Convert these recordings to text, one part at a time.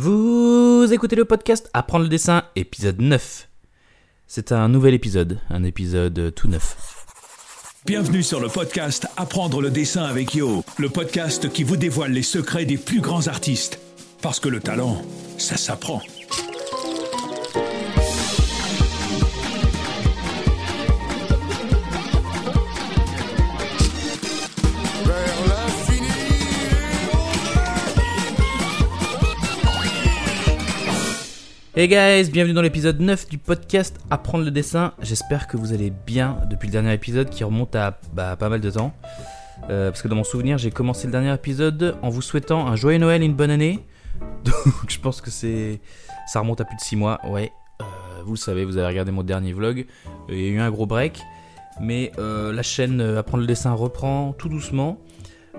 Vous écoutez le podcast Apprendre le dessin, épisode 9. C'est un nouvel épisode, un épisode tout neuf. Bienvenue sur le podcast Apprendre le dessin avec Yo, le podcast qui vous dévoile les secrets des plus grands artistes. Parce que le talent, ça s'apprend. Hey guys, bienvenue dans l'épisode 9 du podcast Apprendre le dessin. J'espère que vous allez bien depuis le dernier épisode qui remonte à bah, pas mal de temps. Euh, parce que dans mon souvenir, j'ai commencé le dernier épisode en vous souhaitant un joyeux Noël et une bonne année. Donc je pense que c'est ça remonte à plus de 6 mois. Ouais, euh, vous le savez, vous avez regardé mon dernier vlog. Euh, Il y a eu un gros break. Mais la chaîne Apprendre le dessin reprend tout doucement.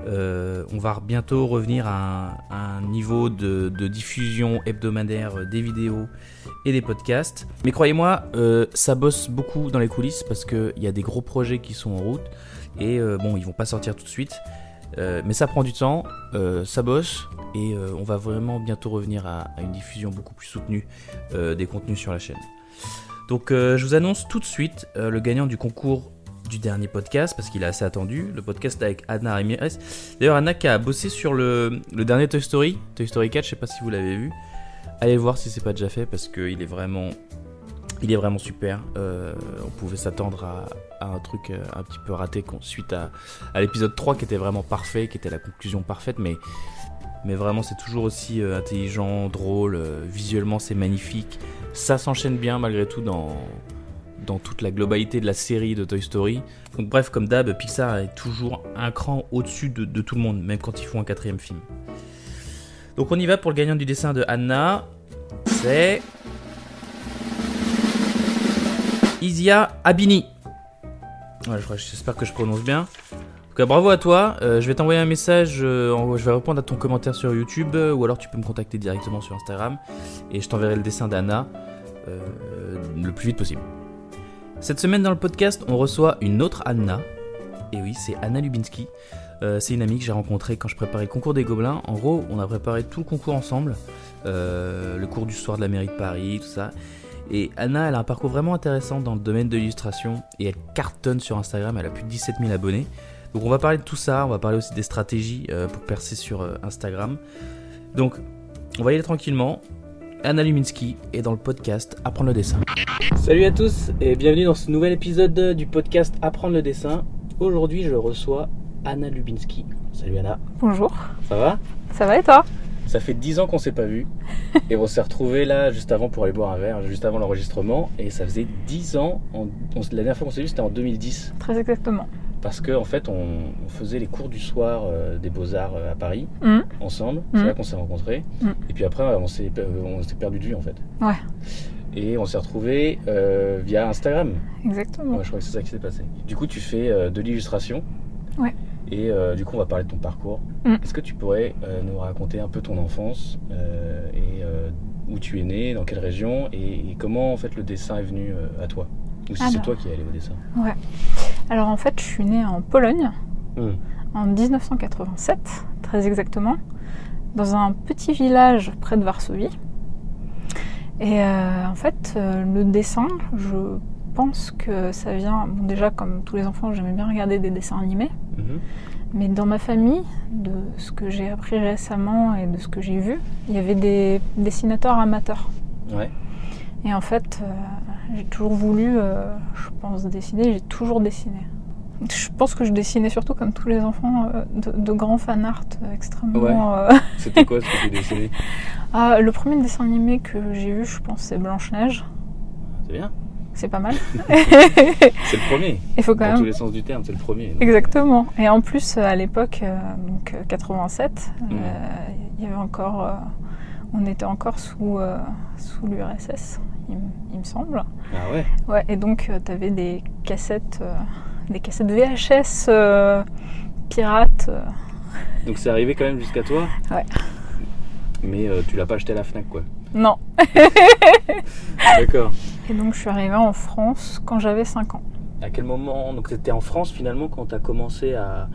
Euh, on va bientôt revenir à un, niveau de, diffusion hebdomadaire des vidéos et des podcasts. Mais croyez-moi, euh, ça bosse beaucoup dans les coulisses parce qu'il y a des gros projets qui sont en route et euh, bon, ils vont pas sortir tout de suite. mais ça prend du temps, ça bosse et on va vraiment bientôt revenir à, à une diffusion beaucoup plus soutenue des contenus sur la chaîne. Donc je vous annonce tout de suite le gagnant du concours du dernier podcast parce qu'il est assez attendu. Le podcast avec Anna Ramirez. D'ailleurs, Anna qui a bossé sur le, dernier Toy Story, Toy Story 4. Je sais pas si vous l'avez vu. Allez voir si c'est pas déjà fait parce qu'il est vraiment, il est vraiment super. Euh, on pouvait s'attendre à, un truc euh, un petit peu raté suite à, l'épisode 3 qui était vraiment parfait, qui était la conclusion parfaite, mais mais vraiment c'est toujours aussi euh, intelligent, drôle, visuellement c'est magnifique. Ça s'enchaîne bien malgré tout dans, dans toute la globalité de la série de Toy Story. Donc bref, comme d'hab, Pixar est toujours un cran au-dessus de, tout le monde, même quand ils font un quatrième film. Donc on y va pour le gagnant du dessin de Anna. C'est... Isia Abini. J'espère que je prononce bien. En tout cas, bravo à toi. Euh, je vais t'envoyer un message. Euh, je vais répondre à ton commentaire sur YouTube. Euh, ou alors tu peux me contacter directement sur Instagram. Et je t'enverrai le dessin d'Anna le plus vite possible. Cette semaine dans le podcast, on reçoit une autre Anna. Et oui, c'est Anna Lubinski. Euh, c'est une amie que j'ai rencontrée quand je préparais le concours des Gobelins. En gros, on a préparé tout le concours ensemble. Euh, le cours du soir de la mairie de Paris, tout ça. Et Anna, elle a un parcours vraiment intéressant dans le domaine de l'illustration. Et elle cartonne sur Instagram, elle a plus de 17 000 abonnés. Donc on va parler de tout ça, on va parler aussi des stratégies euh, pour percer sur Instagram. Donc on va y aller tranquillement. Anna Luminski est dans le podcast Apprendre le dessin. Salut à tous et bienvenue dans ce nouvel épisode du podcast Apprendre le dessin. Aujourd'hui, je reçois Anna Lubinski. Salut Anna. Bonjour. Ça va? Ça va et toi? Ça fait 10 ans qu'on s'est pas vu et on s'est retrouvés là juste avant pour aller boire un verre, juste avant l'enregistrement et ça faisait 10 ans. la dernière fois qu'on s'est vu, c'était en 2010. Très exactement parce qu'en en fait, on, faisait les cours du soir euh, des Beaux-Arts euh, à Paris, mmh. ensemble. C'est mmh. là qu'on s'est rencontrés. Mmh. Et puis après, on s'est perdu de vue, en fait. Ouais. Et on s'est retrouvés euh, via Instagram. Exactement. je crois que c'est ça qui s'est passé. Du coup, tu fais de l'illustration. Ouais. Et du coup, on va parler de ton parcours. Est-ce que tu pourrais nous raconter un peu ton enfance et où tu es né, dans quelle région et, et, comment en fait le dessin est venu à toi? Ou si c'est toi qui es allé au dessin Ouais. Alors en fait, je suis née en Pologne hmm. en 1987, très exactement, dans un petit village près de Varsovie. Et euh, en fait, euh, le dessin, je pense que ça vient. Bon, déjà, comme tous les enfants, j'aimais bien regarder des dessins animés. Mhm. Mais dans ma famille, de ce que j'ai appris récemment et de ce que j'ai vu, il y avait des dessinateurs amateurs. Ouais. Et en fait, euh, j'ai toujours voulu, euh, je pense, dessiner. J'ai toujours dessiné. Je pense que je dessinais surtout comme tous les enfants euh, de, grands fan art extrêmement. C'était quoi ce que tu dessinais? Ah, Le premier dessin animé que j'ai vu, je pense, c'est Blanche Neige. C'est bien. C'est pas mal. c'est le premier. Il faut quand Dans même. tous les sens du terme, c'est le premier. Exactement. Et en plus, à l'époque, donc 87, hmm. il y avait encore on était encore sous, euh, sous l'URSS, il, me semble. Ah ouais? Ouais, et donc euh, tu avais des cassettes, euh, des cassettes VHS pirates. Donc c'est arrivé quand même jusqu'à toi? Ouais. Mais tu l'as pas acheté à la Fnac quoi Non. D'accord. Et donc je suis arrivée en France quand j'avais 5 ans. À quel moment Donc c'était en France finalement quand tu as commencé à,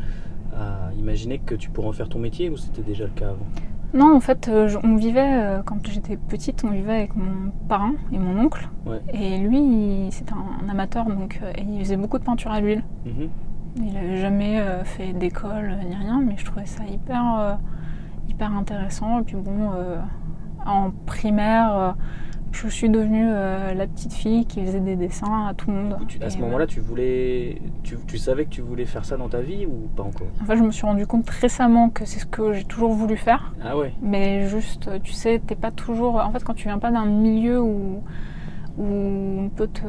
à imaginer que tu pourrais en faire ton métier ou c'était déjà le cas avant? Non, en fait, on vivait, quand j'étais petite, on vivait avec mon parrain et mon oncle. Et lui, c'était un, amateur, donc il faisait beaucoup de peinture à l'huile. Mhm. Il n'avait jamais fait d'école ni rien, mais je trouvais ça hyper, hyper intéressant. Et puis bon, en primaire je suis devenue euh, la petite fille qui faisait des dessins à tout le monde. à ce moment-là, tu voulais, tu, savais que tu voulais faire ça dans ta vie ou pas encore? En fait, je me suis rendu compte récemment que c'est ce que j'ai toujours voulu faire. Ah ouais. Mais juste, tu sais, t'es pas toujours. En fait, quand tu viens pas d'un milieu où où on peut te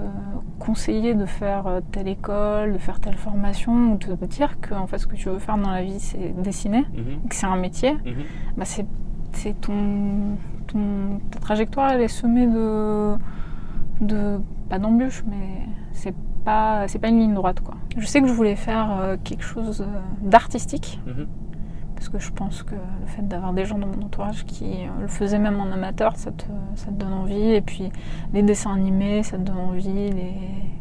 conseiller de faire euh, telle école, de faire telle formation, ou te dire que en fait, ce que tu veux faire dans la vie, c'est dessiner, mhm. que c'est un métier, mhm. bah c'est ton ta trajectoire elle est semée de, de pas d'embûches, mais c'est pas c'est pas une ligne droite quoi. Je sais que je voulais faire euh, quelque chose euh, d'artistique. Mhm. Parce que je pense que le fait d'avoir des gens dans mon entourage qui euh, le faisaient même en amateur, ça te, ça te donne envie. Et puis les dessins animés, ça te donne envie. Les...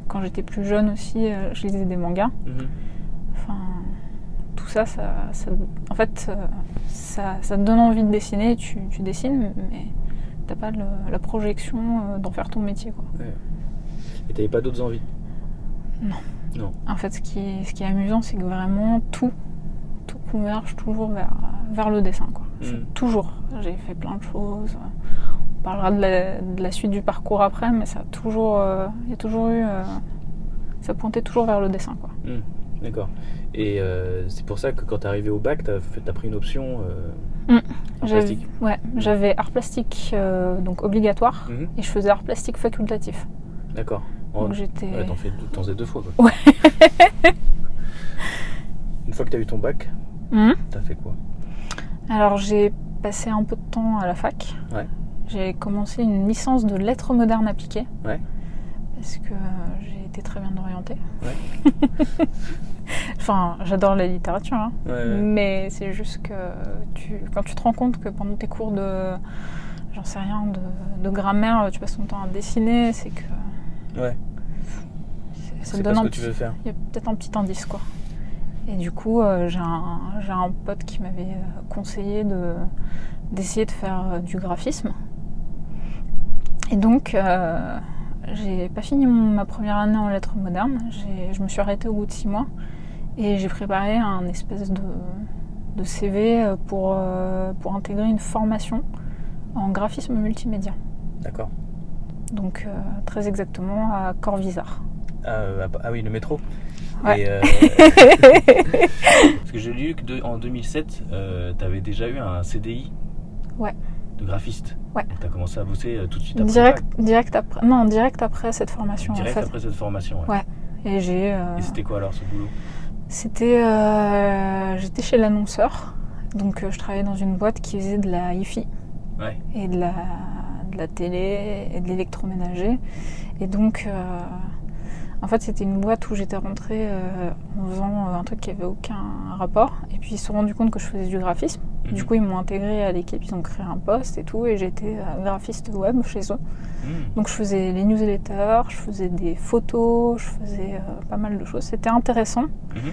Quand j'étais plus jeune aussi, je lisais des mangas. Mhm. Enfin, tout ça, ça, en fait, ça, te donne envie de dessiner, tu, tu dessines, mais t'as pas la projection euh, d'en faire ton métier. Quoi. Et t'avais pas d'autres envies? Non. Non. En fait, ce qui est, ce qui est amusant, c'est que vraiment tout, tout converge toujours vers, vers le dessin. Quoi. Hmm. Toujours. J'ai fait plein de choses. On parlera de la, suite du parcours après, mais ça a toujours, euh, il y a toujours eu, euh, ça pointait toujours vers le dessin. Quoi. Hmm. D'accord. Et euh, c'est pour ça que quand tu es arrivé au bac, tu as, pris une option euh, mm. plastique Ouais, j'avais art plastique euh, donc obligatoire mhm. et je faisais art plastique facultatif. D'accord. Donc j'étais. Ouais, t'en, faisais deux fois quoi. Ouais. une fois que tu as eu ton bac, mm. tu as fait quoi? Alors j'ai passé un peu de temps à la fac. Ouais. J'ai commencé une licence de lettres modernes appliquées. Ouais. Parce que j'ai été très bien orientée. Ouais. enfin, j'adore la littérature, hein. mais c'est juste que tu, quand tu te rends compte que pendant tes cours de, j'en sais rien, de, grammaire, tu passes ton temps à dessiner, c'est que. Ouais. Ça donne ce que tu veux faire. Il y a peut-être un petit indice, quoi. Et du coup, euh, j'ai un, un, pote qui m'avait euh, conseillé de, d'essayer de faire euh, du graphisme. Et donc, j'ai pas fini ma première année en lettres modernes. Je me suis arrêtée au bout de six mois et j'ai préparé un espèce de, de CV pour, euh, pour intégrer une formation en graphisme multimédia. D'accord. Donc euh, très exactement à Corvisart. Ah, ah, ah, oui, le métro. Ouais. Euh, parce que j'ai lu que en 2007, tu avais déjà eu un CDI. Ouais de graphiste. Ouais. Tu as commencé à bosser euh, tout de suite après direct, direct après Non, direct après cette formation. Direct en fait. après cette formation, ouais. Et j'ai. Euh, Et c'était quoi alors ce boulot? C'était. Euh, j'étais chez l'annonceur. Donc je travaillais dans une boîte qui faisait de la hi-fi. Ouais. Et de la, de la télé et de l'électroménager. Et donc. En fait, c'était une boîte où j'étais rentrée en faisant un truc qui avait aucun rapport. Et puis ils se sont rendus compte que je faisais du graphisme. Du mhm. coup, ils m'ont intégré à l'équipe, ils ont créé un poste et tout, et j'étais euh, graphiste web chez eux. Mhm. Donc, je faisais les newsletters, je faisais des photos, je faisais euh, pas mal de choses. C'était intéressant, mhm.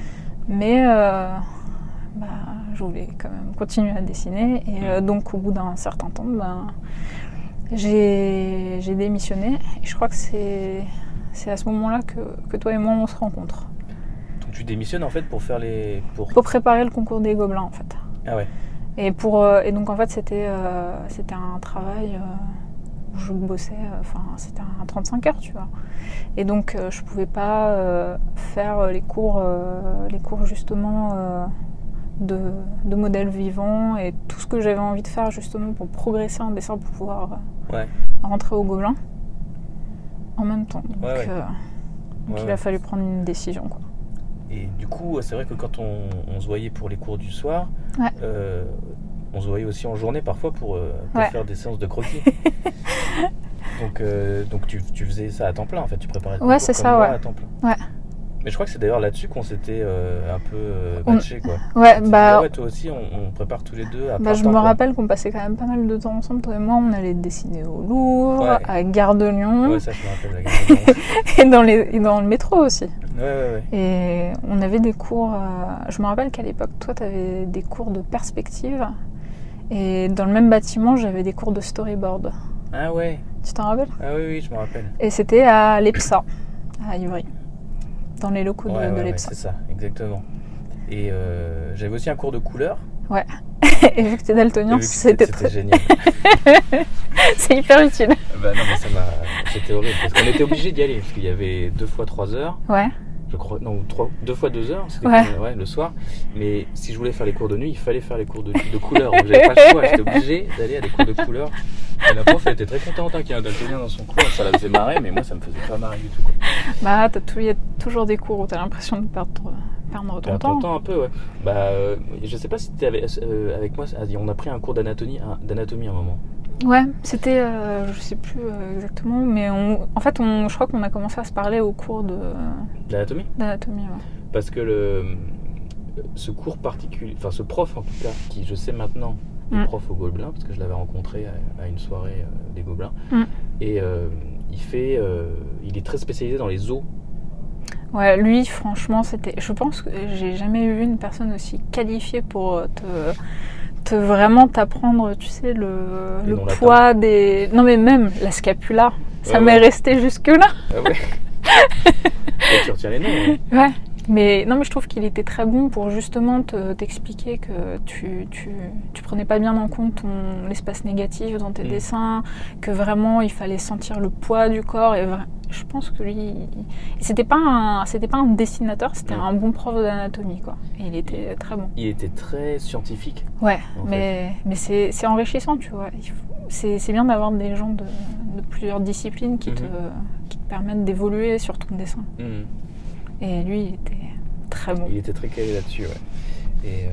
mais euh, bah, je voulais quand même continuer à dessiner. Et donc, au bout d'un certain temps, ben, j'ai démissionné. Et je crois que c'est à ce moment-là que, que toi et moi, on se rencontre. Donc, tu démissionnes en fait pour faire les. Pour, pour préparer le concours des Gobelins en fait. Ah ouais. Et, pour, euh, et donc en fait c'était euh, c'était un travail euh, où je bossais, enfin c'était un 35 heures tu vois. Et donc je pouvais pas faire les cours, les cours justement de, de modèles vivants et tout ce que j'avais envie de faire justement pour progresser en dessin pour pouvoir rentrer au Gobelin en même temps. Donc, il a fallu prendre une décision quoi. Et du coup, c'est vrai que quand on, se voyait pour les cours du soir, euh, on se voyait aussi en journée parfois pour, euh, faire des séances de croquis. donc, euh, donc tu, faisais ça à temps plein en fait, tu préparais ouais, c'est ça, ouais. à temps plein. Ouais. Mais je crois que c'est d'ailleurs là-dessus qu'on s'était un peu matché quoi. Ouais, bah. toi aussi, on, prépare tous les deux à bah, Je me rappelle qu'on passait quand même pas mal de temps ensemble, toi et moi. On allait dessiner au Louvre, à Gare de Lyon. Ouais, ça je me rappelle, la Gare de Lyon. et, dans les, et dans le métro aussi. Ouais, Et on avait des cours. Euh, je me rappelle qu'à l'époque, toi, tu avais des cours de perspective. Et dans le même bâtiment, j'avais des cours de storyboard. Ah ouais Tu t'en rappelles? Ah oui, oui, je me rappelle. Et c'était à l'EPSA, à Ivry. Dans les locaux Ouais, de, ouais, de c'est ça, exactement. Et euh, j'avais aussi un cours de couleur. Ouais. Et vu que t'es daltonien, c'était c'était très... génial. c'est hyper utile. bah non, mais ça m'a. C'était horrible. Parce qu'on était obligé d'y aller. Parce qu'il y avait deux fois trois heures. Ouais. Je crois. Non, trois, deux fois deux heures. C'était Ouais. le soir. Mais si je voulais faire les cours de nuit, il fallait faire les cours de, de couleur. J'avais pas le choix. J'étais obligé d'aller à des cours de couleur. Et la prof, elle était très contente hein, qu'il y ait un daltonien dans son cours. Ça la faisait marrer, mais moi, ça me faisait pas marrer du tout. Quoi. Bah, il y a toujours des cours où t'as l'impression de perdre, perdre ton temps. ton temps un peu, ouais. Bah, euh, je sais pas si tu avec, euh, avec moi. On a pris un cours d'anatomie à un moment. Ouais, c'était, euh, je sais plus euh, exactement, mais on, en fait, on, je crois qu'on a commencé à se parler au cours de D'anatomie d'anatomie. ouais. Parce que le, ce cours particulier, enfin ce prof en tout cas, qui je sais maintenant est Mm. prof au Gobelin, parce que je l'avais rencontré à, à une soirée euh, des Gobelins, Mm. et euh, il fait, il est très spécialisé dans les os. Ouais, lui, franchement, c'était. Je pense que j'ai jamais vu une personne aussi qualifiée pour te, te vraiment t'apprendre, tu sais, le, le poids des. Non, mais même la scapula. Ça Ouais, m'est ouais. resté jusque-là. Ah ouais tu retiens les noms hein. Ouais. Mais non, mais je trouve qu'il était très bon pour justement te- t'expliquer que tu, tu, tu prenais pas bien en compte ton l'espace négatif dans tes Mm. dessins, que vraiment il fallait sentir le poids du corps. Et je pense que lui, c'était pas un, c'était pas un dessinateur, c'était Mm. un bon prof d'anatomie quoi. Et il était très bon. Il était très scientifique. Ouais, mais, mais c'est enrichissant, tu vois. C'est bien d'avoir des gens de, de plusieurs disciplines qui, te, Mhm. qui te permettent d'évoluer sur ton dessin. Et lui, il était très bon. Il était très calé là-dessus, ouais. Et euh,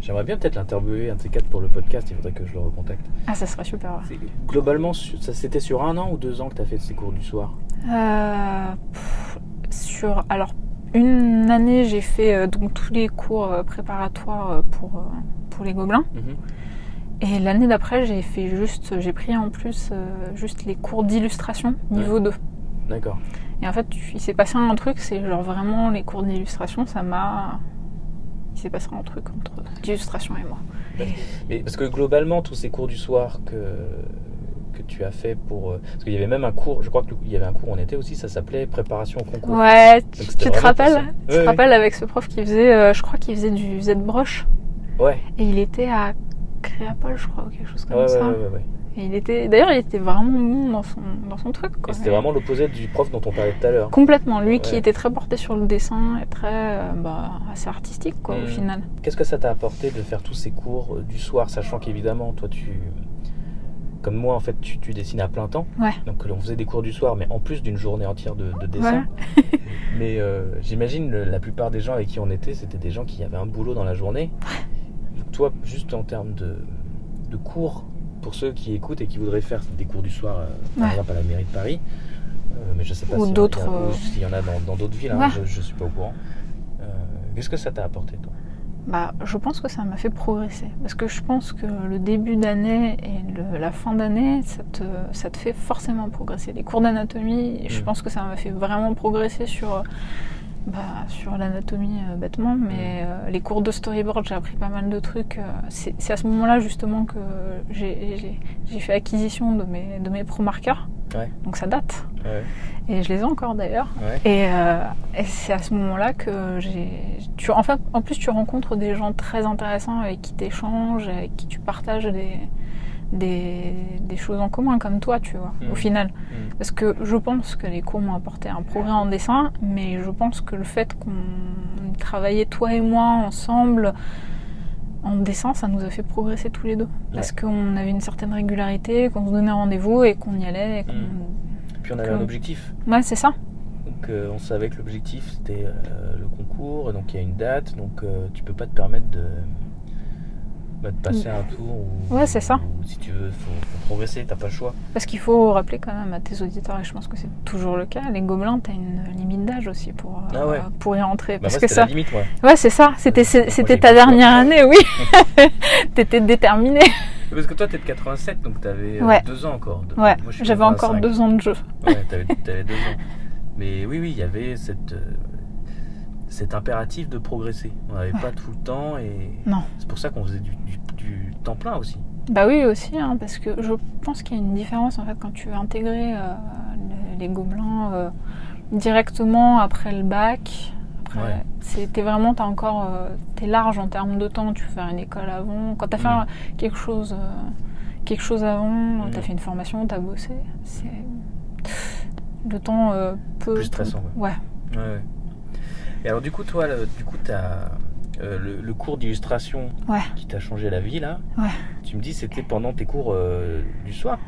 j'aimerais bien peut-être l'interviewer, un de ces quatre, pour le podcast, il faudrait que je le recontacte. Ah, ça serait super. Globalement, ça c'était sur un an ou deux ans que tu as fait ces cours du soir? Euh, pff, sur alors une année j'ai fait euh, donc tous les cours euh, préparatoires euh, pour euh, pour les gobelins Mhm. et l'année d'après j'ai fait juste j'ai pris en plus euh, juste les cours d'illustration niveau 2 D'accord. Et en fait il s'est passé un truc c'est genre vraiment les cours d'illustration ça m'a il s'est passé un truc entre l'illustration et moi Mais parce que globalement, tous ces cours du soir que, que tu as fait pour. euh, Parce qu'il y avait même un cours, je crois qu'il y avait un cours en été aussi, ça s'appelait préparation au concours. ouais tu, te rappelles ça. tu Ouais, te ouais. rappelles avec ce prof qui faisait euh, je crois qu'il faisait du Z broche Ouais, Et il était à Créapol, je crois, ou quelque chose comme ouais, ouais, ça. ouais, ouais, ouais. Et il était, d'ailleurs, il était vraiment bon dans son, dans son truc. Quoi. Et c'était vraiment l'opposé du prof dont on parlait tout à l'heure. Complètement. Lui qui était très porté sur le dessin et très, euh, bah, assez artistique, quoi, au Mm. final. Qu'est-ce que ça t'a apporté de faire tous ces cours euh, du soir, sachant qu'évidemment, toi, tu. Comme moi, en fait, tu, tu dessines à plein temps. Ouais. Donc, on faisait des cours du soir, mais en plus d'une journée entière de, de dessin. mais euh, j'imagine la plupart des gens avec qui on était, c'était des gens qui avaient un boulot dans la journée. Donc, toi, juste en termes de, de cours, pour ceux qui écoutent et qui voudraient faire des cours du soir, euh, par exemple à la mairie de Paris, euh, mais je sais pas Ou s'il y en a- d'autres, ou euh, s'il y en a dans d'autres villes, hein, je, je suis pas au courant. Qu'est-ce que ça t'a apporté, toi? Bah, je pense que ça m'a fait progresser. Parce que je pense que le début d'année et le- la fin d'année, ça te, ça te fait forcément progresser. Les cours d'anatomie, je Mm. pense que ça m'a fait vraiment progresser sur, bah, sur l'anatomie euh, bêtement. Mais euh, les cours de storyboard, j'ai appris pas mal de trucs. euh, c'est à ce moment-là justement que j'ai- fait acquisition de mes, de mes pro-marqueurs. Ouais. Donc ça date. Ouais. Et je les ai encore d'ailleurs. Ouais. Et, euh, et c'est à ce moment-là que j'ai. Tu, en, fait, en plus, tu rencontres des gens très intéressants avec qui tu échanges, avec qui tu partages des, des, des choses en commun, comme toi, tu vois, au final. Mm. Parce que je pense que les cours m'ont apporté un progrès en dessin, mais je pense que le fait qu'on travaillait, toi et moi, ensemble, en dessin, ça nous a fait progresser tous les deux. Parce qu'on avait une certaine régularité, qu'on se donnait rendez-vous et qu'on y allait. et qu'on- Mhm. Puis on avait Que- un objectif. Ouais, c'est ça. Donc euh, on savait que l'objectif c'était euh, le concours, donc il y a une date, donc euh, tu peux pas te permettre de, bah, de passer un tour. Ou, Ouais, c'est ça. ou si tu veux, faut, faut progresser, t'as pas le choix. Parce qu'il faut rappeler quand même à tes auditeurs, et je pense que c'est toujours le cas, les gobelins, t'as une limite d'âge aussi pour, euh, Ah ouais. pour y rentrer. Bah, Parce que ça. la limite, ouais. Ouais, c'est ça. C'était c'était ta dernière année, oui. T'étais déterminé. Parce que toi t'es de 87, donc t'avais euh, Ouais. deux ans encore. de- Ouais, moi, je suis j'avais encore 85. deux ans de jeu. Ouais, t'avais, t'avais deux ans. Mais oui, oui, il y avait cette, euh, cet impératif de progresser. On n'avait Ouais. pas tout le temps et c'est pour ça qu'on faisait du, du- du du temps plein aussi. Bah oui aussi, hein, parce que je pense qu'il y a une différence en fait quand tu veux intégrer les, gobelins directement après le bac. Après, t'es vraiment, t'as encore, t'es large en termes de temps. Tu faire une école avant. Quand t'as fait quelque chose, quelque chose avant, mm. t'as fait une formation, t'as bossé. C'est le temps peu. Plus stressant. ouais. ouais. Et alors du coup, toi, du coup, t'as euh, le, cours d'illustration qui t'a changé la vie là. Tu me dis c'était pendant tes cours euh, du soir.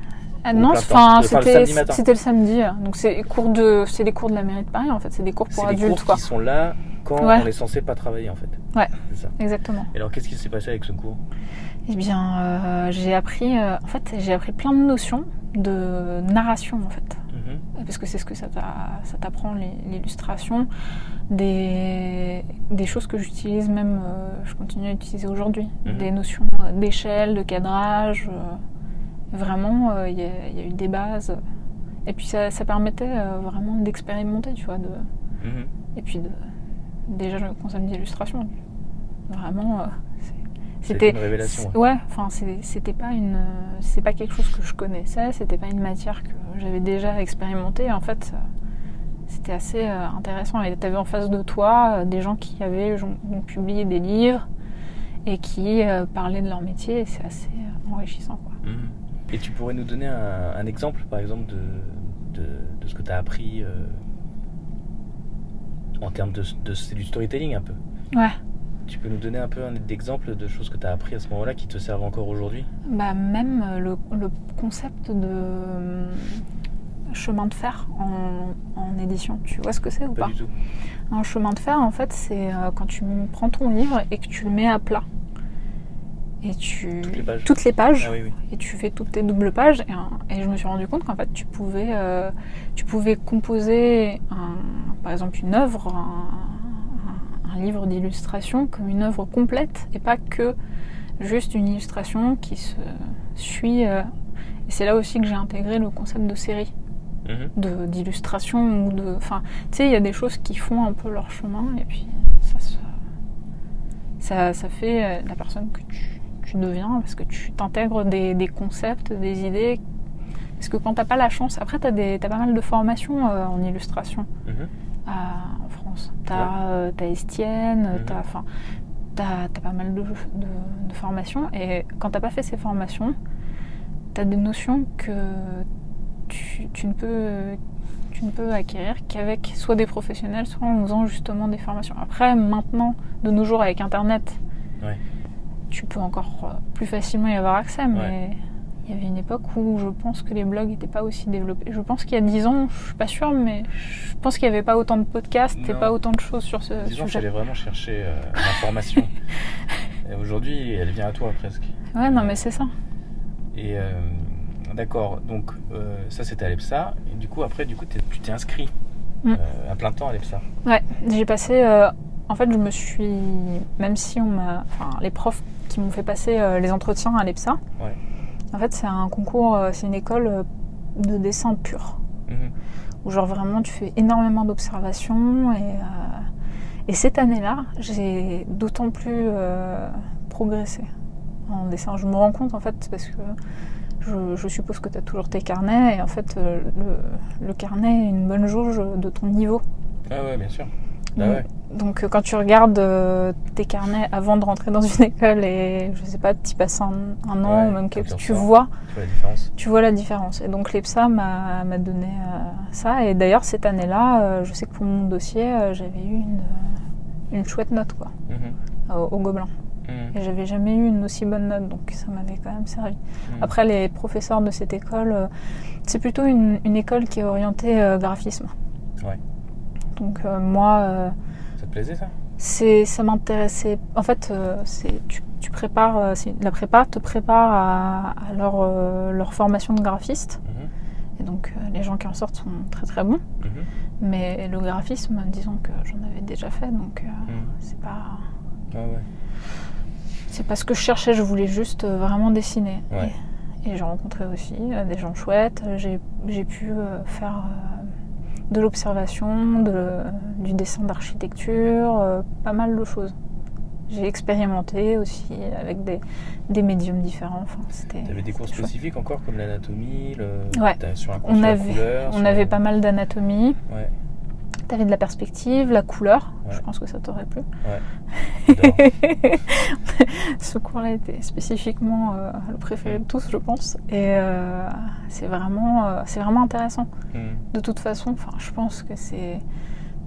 Ah non, enfin c'était le samedi. Donc c'est cours de c'est les cours de la mairie de Paris en fait, c'est des cours pour adultes cours Qui sont là quand on est censé pas travailler en fait. Ouais. Ça. Exactement. Et alors qu'est-ce qui s'est passé avec ce cours? Eh bien, euh, j'ai appris en fait j'ai appris plein de notions de narration en fait. Mhm. Parce que c'est ce que ça t'apprend l'illustration des, des choses que j'utilise même, euh, je continue à utiliser aujourd'hui. Mhm. Des notions d'échelle, de cadrage. Euh, vraiment, il y, y, a eu des bases. Et puis ça, ça permettait euh, vraiment d'expérimenter, tu vois. De, mhm. Et puis de, déjà le concept d'illustration. Vraiment, c'était une révélation. Ouais, enfin c'était pas une, c'est pas quelque chose que je connaissais, c'était pas une matière que j'avais déjà expérimentée. En fait, c'était assez euh, intéressant. Et tu avais en face de toi euh, des gens qui avaient publié des livres et qui euh, parlaient de leur métier. C'est assez enrichissant. Quoi. Mhm. Et tu pourrais nous donner un, exemple, par exemple, de, de, ce que tu as appris en termes de, de, du storytelling un peu Ouais. Tu peux nous donner un peu un exemple de choses que tu as appris à ce moment-là qui te servent encore aujourd'hui? Bah, Même le, le, concept de chemin de fer en, édition. Tu vois ce que c'est ou pas, Un chemin de fer, en fait, c'est euh, quand tu prends ton livre et que tu le mets à plat. Et tu... Toutes les pages. Ah et tu fais toutes tes doubles pages. Et, je me suis rendu compte qu'en fait, tu pouvais, euh, tu pouvais composer, par exemple, une œuvre, un, livre d'illustration comme une œuvre complète et pas que juste une illustration qui se suit. Euh, et c'est là aussi que j'ai intégré le concept de série. Mhm. d'illustration ou de. Enfin, tu sais, il y a des choses qui font un peu leur chemin et puis ça, ça, ça fait euh, la personne que tu, tu deviens parce que tu t'intègres des, des, concepts, des idées. Parce que quand t'as pas la chance, après t'as, des, as pas mal de formations euh, en illustration mhm. France. T'as euh, as Estienne, mhm. t'as, enfin, t'as, as pas mal de, de, de formations et quand t'as pas fait ces formations, t'as des notions que tu, ne peux, tu ne peux acquérir qu'avec soit des professionnels, soit en faisant justement des formations. Après, maintenant, de nos jours, avec Internet, tu peux encore plus facilement y avoir accès, mais il y avait une époque où je pense que les blogs n'étaient pas aussi développés. Je pense qu'il y a 10 ans, je suis pas sûre, mais je pense qu'il n'y avait pas autant de podcasts et pas autant de choses sur ce sujet. il fallait vraiment chercher euh, l'information. et aujourd'hui, elle vient à toi presque. Ouais, non, mais c'est ça. Et euh, D'accord, donc euh, ça c'était à l'EPSA. Et du coup, après, du coup, tu t'es inscrit mm. à plein temps à l'EPSA. Ouais, j'ai passé. En fait, je me suis. Même si on m'a. Enfin, les profs qui m'ont fait passer les entretiens à l'EPSA. Ouais. En fait, c'est un concours, c'est une école de dessin pur. Mhm. Où, genre, vraiment, tu fais énormément d'observations. Et, et cette année-là, j'ai d'autant plus progressé en dessin. Je me rends compte, en fait, parce que je, suppose que tu as toujours tes carnets et en fait euh, le, carnet est une bonne jauge de ton niveau. Ah ouais, bien sûr. Bah donc, euh, quand tu regardes euh, tes carnets avant de rentrer dans une école et je sais pas, tu passes un, an ou même quelque tu vois, tu vois la différence. Tu vois la différence. Et donc l'EPSA m'a donné ça. Et d'ailleurs cette année-là, je sais que pour mon dossier, j'avais eu une, une chouette note quoi, mhm. au Gobelin. Et j'avais jamais eu une aussi bonne note, donc ça m'avait quand même servi. Mm. Après, les professeurs de cette école, euh, c'est plutôt une, une, école qui est orientée euh, graphisme. Ouais. Donc euh, moi. Ça te plaisait ça? C'est, ça m'intéressait. En fait, c'est, tu, tu prépares, la prépa te prépare à, à leur, leur formation de graphiste. Mm-hmm. Et donc, les gens qui en sortent sont très très bons. Mm-hmm. Mais le graphisme, disons que j'en avais déjà fait, donc mm. c'est pas. Ah ouais. C'est parce que je cherchais, je voulais juste euh, vraiment dessiner. Et, j'ai rencontré aussi euh, des gens chouettes. J'ai pu euh, faire de l'observation, du dessin d'architecture, pas mal de choses. j'ai expérimenté aussi avec des, des médiums différents. Enfin, c'était. T'avais des cours spécifiques encore comme l'anatomie, le... ouais. sur un on avait, on avait pas mal d'anatomie. Ouais. T'avais de la perspective, la couleur. Je pense que ça t'aurait plu. Ouais. Ce cours-là était spécifiquement euh, le préféré de tous, je pense. Et euh, c'est vraiment, euh, c'est vraiment intéressant. Hmm. De toute façon, enfin, je pense que c'est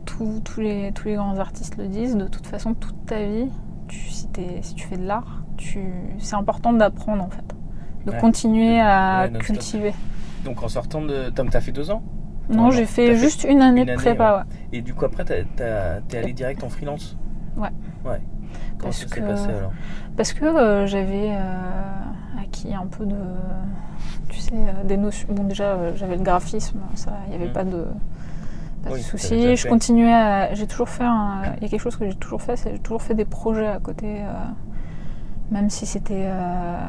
tous les, tous les grands artistes le disent. De toute façon, toute ta vie, tu, si, si, tu fais de l'art, c'est important d'apprendre en fait, de continuer à cultiver. Donc en sortant de, t'as fait deux ans? Non, j'ai fait, juste une année de prépa. Et du coup, après, t'es allé direct en freelance? Ouais. Ouais. Comment ça s'est passé alors? Parce que euh, j'avais euh, acquis un peu de. Tu sais, euh, des notions. Bon, déjà, j'avais le graphisme, ça, il n'y avait mmh. pas de. Pas de soucis. Je continuais à. J'ai toujours fait. Il y a quelque chose que j'ai toujours fait, c'est j'ai toujours fait des projets à côté même si c'était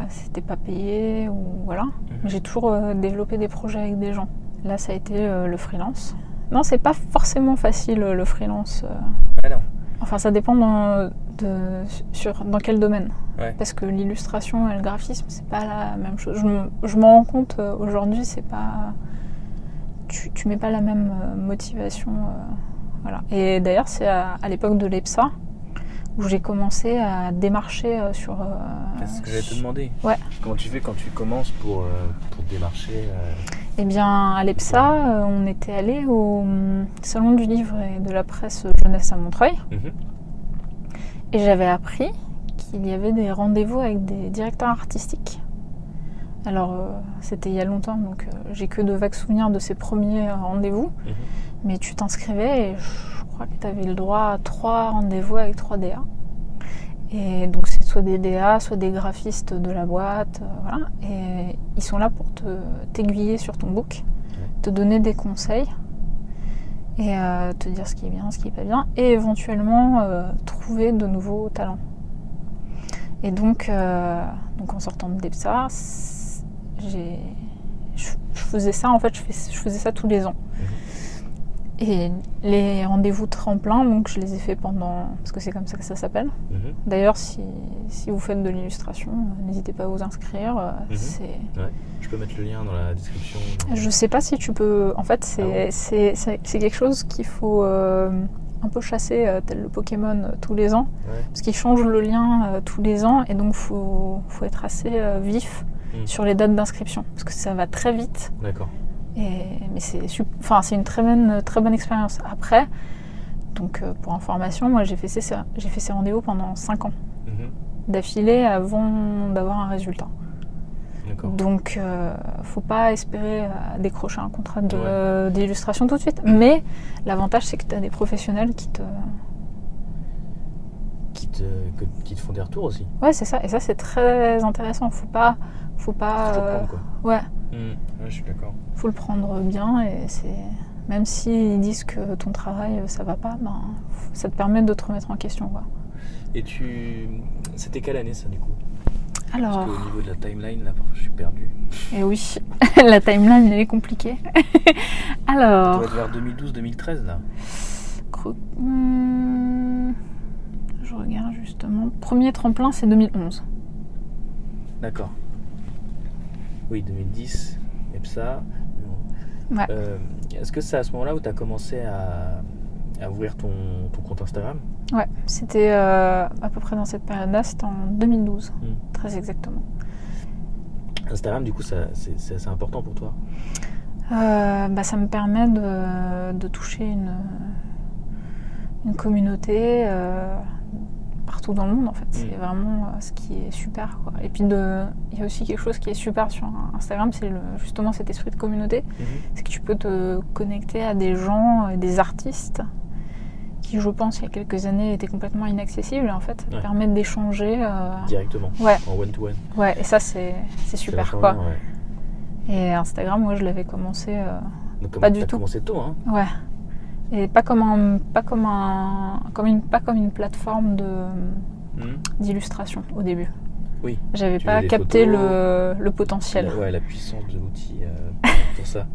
c'était pas payé ou voilà. Mmh. J'ai toujours développé des projets avec des gens. Là, ça a été euh, le freelance. Non, c'est pas forcément facile le freelance. Ah non. Enfin, ça dépend dans, de, sur, dans quel domaine. Parce que l'illustration et le graphisme, c'est pas la même chose. Je, m'en rends compte euh, aujourd'hui, c'est pas. Tu, tu mets pas la même motivation. voilà. Et d'ailleurs, c'est à, à l'époque de l'EPSA où j'ai commencé à démarcher euh, sur. Euh, c'est ce que j'allais te demander. Ouais. Comment tu fais quand tu commences pour, euh, pour démarcher Eh bien, à l'EPSA, on était allé au Salon du livre et de la presse jeunesse à Montreuil. Mhm. Et j'avais appris qu'il y avait des rendez-vous avec des directeurs artistiques. Alors, c'était il y a longtemps, donc j'ai que de vagues souvenirs de ces premiers rendez-vous. Mhm. Mais tu t'inscrivais et que tu avais le droit à trois rendez-vous avec trois DA. Et donc soit des DA, soit des graphistes de la boîte, euh, voilà. Et ils sont là pour te t'aiguiller sur ton book, te donner des conseils et euh, te dire ce qui est bien, ce qui est pas bien, et éventuellement euh, trouver de nouveaux talents. Et donc, donc en sortant de DEPSA, j'ai, je, faisais ça en fait, je, je faisais ça tous les ans. Mhm. Et les rendez-vous tremplins, donc je les ai fait pendant. Parce que c'est comme ça que ça s'appelle. Mhm. D'ailleurs, si, si, vous faites de l'illustration, n'hésitez pas à vous inscrire. Euh, mhm. Je peux mettre le lien dans la description. Je sais pas si tu peux. En fait, c'est ah quelque chose qu'il faut euh, un peu chasser, euh, tel le Pokémon, tous les ans. Parce qu'il change le lien tous les ans. Et donc, il faut, faut, être assez vif mhm. sur les dates d'inscription. Parce que ça va très vite. D'accord mais c'est enfin, une très bonne, très bonne expérience. Après, donc euh, pour information, moi j'ai fait ces, j'ai fait ces rendez-vous pendant 5 ans mhm. d'affilée avant d'avoir un résultat. Donc, euh, faut pas espérer décrocher un contrat d'illustration tout de suite. Mais l'avantage, c'est que tu as des professionnels qui te... Qui te, qui te font des retours aussi. Ouais, c'est ça. Et ça, c'est très intéressant. Faut pas. Faut pas. Euh, quoi. Ouais. Hmm. ouais. Je suis d'accord faut le prendre bien et c'est même s'ils disent que ton travail ça va pas, ben, ça te permet de te remettre en question. Quoi. Et tu. C'était quelle année ça du coup? Alors. Parce qu'au niveau de la timeline, là, je suis perdu. Et eh oui, la timeline elle est compliquée. Alors. Ça doit être vers 2012-2013 là. Hmm, je regarde justement. Premier tremplin c'est 2011. D'accord. Oui, 2010, EPSA. Euh, est-ce que c'est à ce moment-là où tu as commencé à, ouvrir ton, compte Instagram? Ouais, c'était euh, à peu près dans cette période-là, c'était en 2012, hmm. très exactement. Instagram, du coup, c'est assez important pour toi? Euh, bah, Ça me permet de, toucher une, une communauté partout dans le monde en fait. C'est mm. vraiment euh, ce qui est super. Quoi. Et puis il y a aussi quelque chose qui est super sur Instagram, c'est justement cet esprit de communauté. Mm-hmm. C'est que tu peux te connecter à des gens, euh, des artistes qui, je pense, il y a quelques années étaient complètement inaccessibles. Et en fait, ça permettent d'échanger. Euh, Directement. Ouais. En one-to-one. Ouais, et ça, c'est super quoi. Et Instagram, moi, je l'avais commencé. pas du tout. commencé tôt, hein Ouais. Et pas comme un, pas comme un, comme une, pas comme une plateforme de hmm. d'illustration au début. Oui. J'avais pas capté le, le, potentiel. La, ouais, la puissance de l'outil euh, pour ça.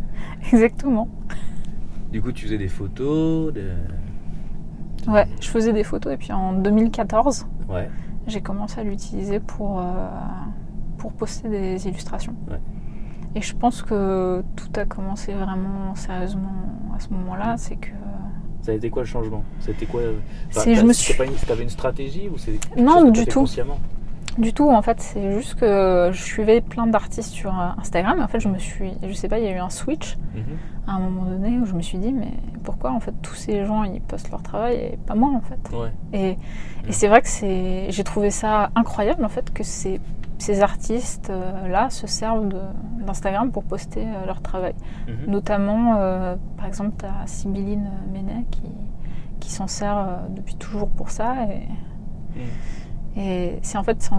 Exactement. Du coup, tu faisais des photos. De... Ouais, je faisais des photos et puis en 2014, Ouais. J'ai commencé à l'utiliser pour, euh, pour poster des illustrations. Ouais. Et je pense que tout a commencé vraiment sérieusement à ce moment-là. C'est que. Ça a été quoi le changement? C'était quoi C'est- je me suis- Pas une, t'avais une stratégie ou c'est Non, du tout. Consciemment? Du tout, en fait, c'est juste que je suivais plein d'artistes sur euh, Instagram. Et en fait, je me suis. Je sais pas, il y a eu un switch Mhm. à un moment donné où je me suis dit, mais pourquoi en fait tous ces gens ils postent leur travail et pas moi en fait? Ouais. Et, et c'est vrai que c'est, j'ai trouvé ça incroyable en fait que ces, ces artistes euh, se servent d'Instagram pour poster euh, leur travail. Mhm. Notamment, euh, par exemple, tu as Sibylline Menet qui, qui s'en sert depuis toujours pour ça. Et, Mhm. et c'est en fait,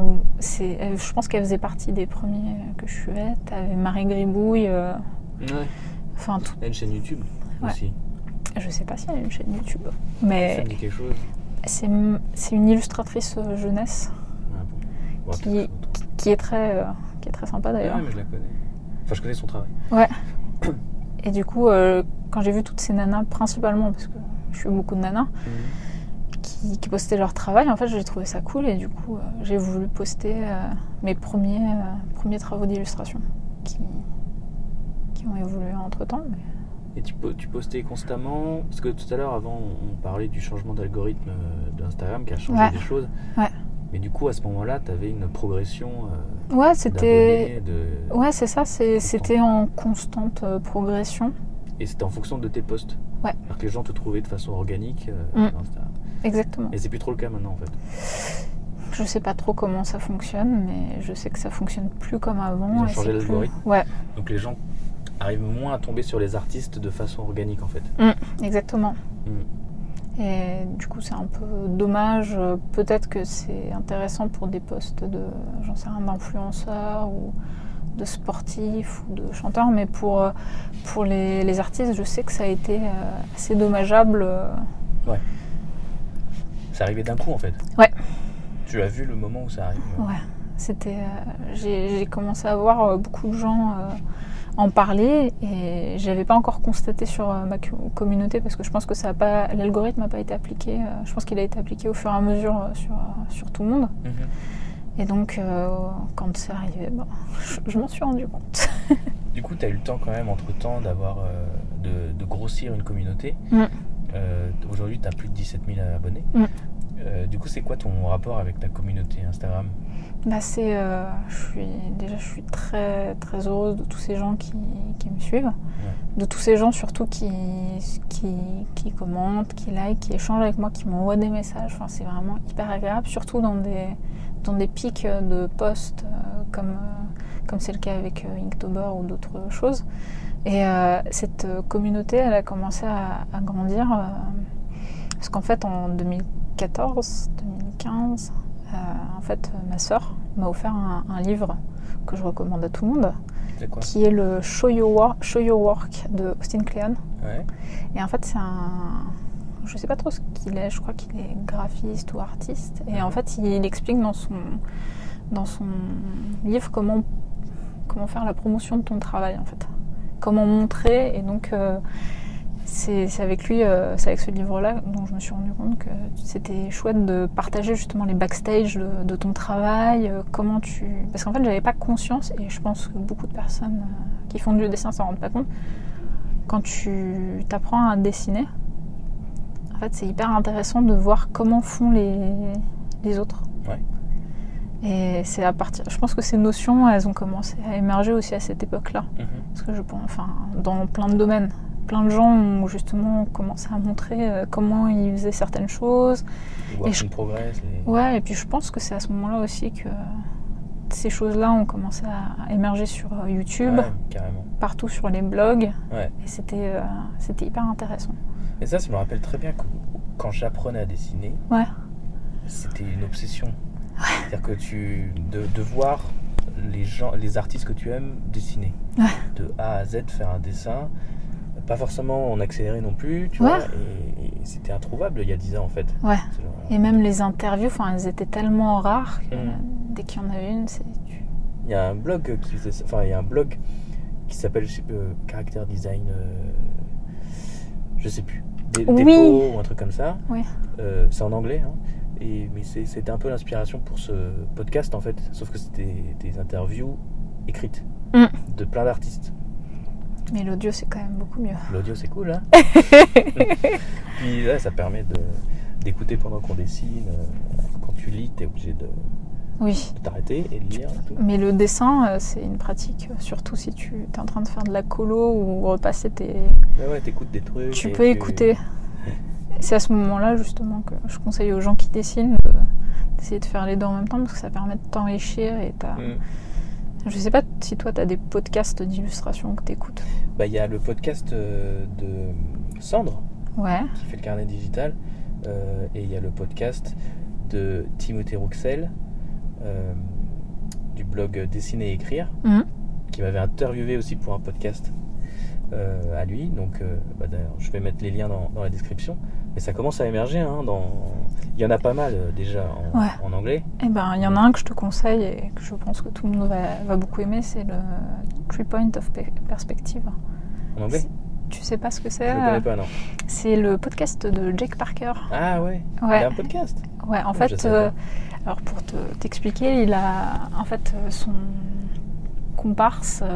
elle- je pense qu'elle faisait partie des premiers que je suivais. Tu avais Marie Gribouille, Ouais. enfin, tout, Il y a une chaîne YouTube Ouais. aussi. je sais pas si elle a une chaîne YouTube. Ça Mais me dit quelque chose. c'est, une illustratrice jeunesse bon. Qui- est très, euh, qui est très sympa d'ailleurs. Ouais, mais je la connais. Enfin, je connais son travail. Et du coup, euh, quand j'ai vu toutes ces nanas, principalement parce que je suis beaucoup de nanas, Mhm. qui, qui postaient leur travail, en fait, j'ai trouvé ça cool et du coup, euh, j'ai voulu poster mes premiers, premiers travaux d'illustration qui, qui ont évolué entre temps. Mais... Et tu, tu postais constamment Parce que tout à l'heure, avant, on parlait du changement d'algorithme d'Instagram qui a changé Ouais. des choses. Ouais. Mais du coup, à ce moment-là, tu avais une progression euh, Ouais, c'était. de... Ouais, c'est ça, c'était en constante euh, progression. Et c'était en fonction de tes posts. Ouais. Alors que les gens te trouvaient de façon organique euh, Mm. Exactement. Et c'est plus trop le cas maintenant, en fait. Je sais pas trop comment ça fonctionne, mais je sais que ça fonctionne plus comme avant. Ils ont et changé c'est plus- l'algorithme Ouais, Donc les gens arrivent moins à tomber sur les artistes de façon organique, en fait. exactement. Mm. Et du coup, c'est un peu dommage. Peut-être que c'est intéressant pour des postes de, j'en sais rien, d'influenceurs ou de sportifs ou de chanteurs, mais pour, pour les, les artistes, je sais que ça a été euh, assez dommageable. euh. C'est arrivé d'un coup, en fait. Ouais. Tu as vu le moment où ça arrive Ouais, c'était. euh, j'ai j'ai commencé à voir beaucoup de gens euh, en parler et j'avais pas encore constaté sur euh, ma co- communauté parce que je pense que ça a pas, l'algorithme n'a pas été appliqué. euh, je pense qu'il a été appliqué au fur et à mesure euh, sur, sur tout le monde. Mhm. Et donc, euh, quand c'est arrivé, bah, je, je m'en suis rendu compte. Du coup, tu as eu le temps quand même, entre-temps, d'avoir, euh, de, de grossir une communauté. Mm. Euh, Aujourd'hui, tu as plus de 17 000 abonnés. Mm. Du coup, c'est quoi ton rapport avec ta communauté Instagram? Bah, c'est, euh, je suis, déjà, je suis très, très heureuse de tous ces gens qui, qui me suivent. De tous ces gens, surtout, qui, qui, qui commentent, qui like, qui échangent avec moi, qui m'envoient des messages. Enfin, c'est vraiment hyper agréable, surtout dans des, dans des pics de posts euh, comme, euh, comme c'est le cas avec Inktober ou d'autres choses. Et cette communauté, elle a commencé à, à grandir parce qu'en fait, en 2014, 2015, euh, en fait, euh, ma sœur m'a offert un, un livre que je recommande à tout le monde, quoi qui est le Show Your, Work, Show Your Work de Austin Kleon. Ouais. Et en fait, c'est un. Je sais pas trop ce qu'il est, je crois qu'il est graphiste ou artiste. Et en fait, il, explique dans son, dans son livre comment, comment faire la promotion de ton travail, en fait. Comment montrer. Et donc, euh, c'est avec lui, euh, c'est avec ce livre-là dont je me suis rendu compte que c'était chouette de partager justement les backstage de, de ton travail, euh, comment tu. Parce qu'en fait, j'avais pas conscience, et je pense que beaucoup de personnes euh, qui font du dessin s'en rendent pas compte. Quand tu t'apprends à dessiner, en fait, c'est hyper intéressant de voir comment font les, les autres. Ouais. Et c'est à partir. Je pense que ces notions, elles ont commencé à émerger aussi à cette époque-là. Mhm. Parce que je pense, enfin, dans plein de domaines, plein de gens ont justement commencé à montrer euh, comment ils faisaient certaines choses. Et je- in progress. les- Ouais, et puis je pense que c'est à ce moment-là aussi que ces choses-là ont commencé à émerger sur euh, YouTube, Ouais, partout sur les blogs. Ouais. Et c'était euh, c'était hyper intéressant. Et ça, ça me rappelle très bien que quand j'apprenais à dessiner, Ouais. c'était une obsession. C'est-à-dire que tu de, de voir les gens, les artistes que tu aimes dessiner, de A à Z, faire un dessin, pas forcément en accéléré non plus, tu Ouais. vois. Et, et c'était introuvable il y a 10 ans en fait. Ouais. Genre- Et même les interviews, enfin, elles étaient tellement rares que Mhm. dès qu'il y en avait une, c'est. Il y a un blog qui faisait enfin il y a un blog qui s'appelle je sais plus, euh, Character Design, euh, je sais plus, Dé- Oui. Dépôt ou un truc comme ça. Oui. Euh, c'est en anglais. hein. Et, mais c'était un peu l'inspiration pour ce podcast en fait, sauf que c'était des interviews écrites Mm. de plein d'artistes. Mais l'audio, c'est quand même beaucoup mieux. L'audio, c'est cool, hein Puis ouais, ça permet d'écouter pendant qu'on dessine. euh, Quand tu lis, t'es obligé de, Oui. t'arrêter et de lire. tout. Mais le dessin, euh, c'est une pratique, euh, surtout si tu es en train de faire de la colo ou repasser tes. Ouais, ouais, t'écoutes des trucs. Tu peux écouter. C'est à ce moment-là, justement, que je conseille aux gens qui dessinent de- d'essayer de faire les deux en même temps parce que ça permet de t'enrichir et t'as. Mm. Je sais pas si toi, tu as des podcasts d'illustration que tu écoutes. Bah, il y a le podcast euh, de Sandre Ouais. qui fait le carnet digital euh, et il y a le podcast de Timothée Rouxel euh, du blog Dessiner et écrire Mhm. qui m'avait interviewé aussi pour un podcast euh, à lui. Donc, bah, d'ailleurs, je vais mettre les liens dans, dans la description. Mais ça commence à émerger. hein, dans... Il y en a pas mal euh, déjà en, Ouais. en anglais. Eh ben, il y en a un que je te conseille et que je pense que tout le monde va, va beaucoup aimer, c'est le Three Point of Pe- Perspective. En anglais Tu sais pas ce que Je c'est ne connais pas, non. C'est le podcast de Jake Parker. Ah ouais, Il Ouais, a un podcast ouais. En je fait, euh, alors pour te- t'expliquer, il a en fait euh, son comparse euh,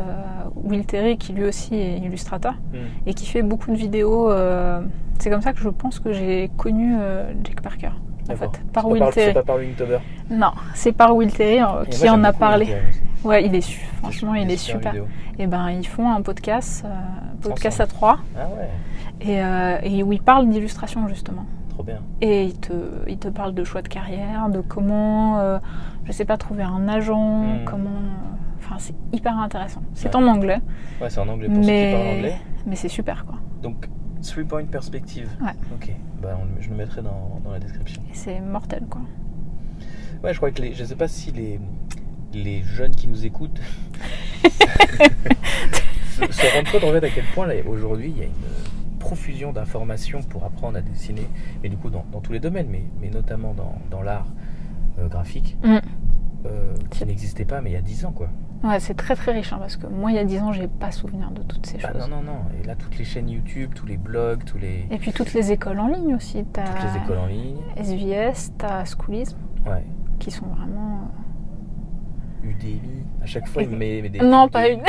Will Terry, qui lui aussi est illustrateur Hmm. et qui fait beaucoup de vidéos. euh, c'est comme ça que je pense que j'ai connu euh, Jake Parker. En fait, par C'est pas Will C'est Terry. pas par Linktober. Non, c'est par Will Terry euh, moi, qui en a parlé. Ouais, il est su- C'est franchement, il est super. Et ben, ils font un podcast, euh, podcast Ensemble. à trois, Ah ouais, et, euh, et où ils parlent d'illustration justement. trop bien. Et ils te, ils te parlent de choix de carrière, de comment, je sais pas, trouver un agent, Hmm. comment. Enfin, c'est hyper intéressant. C'est Ouais. en anglais, Ouais, c'est en anglais pour ceux qui mais, parlent anglais. mais c'est super quoi. Donc, Three Point Perspective. Ouais. Ok, bah, on- je le mettrai dans, dans la description. C'est mortel quoi. Ouais, je crois que les, je sais pas si les, les jeunes qui nous écoutent se, se rendent compte en fait à quel point aujourd'hui il y a une profusion d'informations pour apprendre à dessiner, et du coup dans, dans tous les domaines, mais, mais notamment dans, dans l'art euh, graphique, Mm. euh, qui n'existait pas mais il y a 10 ans quoi. Ouais, c'est très très riche hein, parce que moi il y a 10 ans, j'ai pas souvenir de toutes ces Bah, choses. non, non, non, et là toutes les chaînes YouTube, tous les blogs, tous les, Et puis toutes les écoles en ligne aussi. T'as toutes les écoles en ligne, SVS, t'as Schoolism, ouais. qui sont vraiment. Udemy, à chaque fois il me met, met des Non, pas de- une.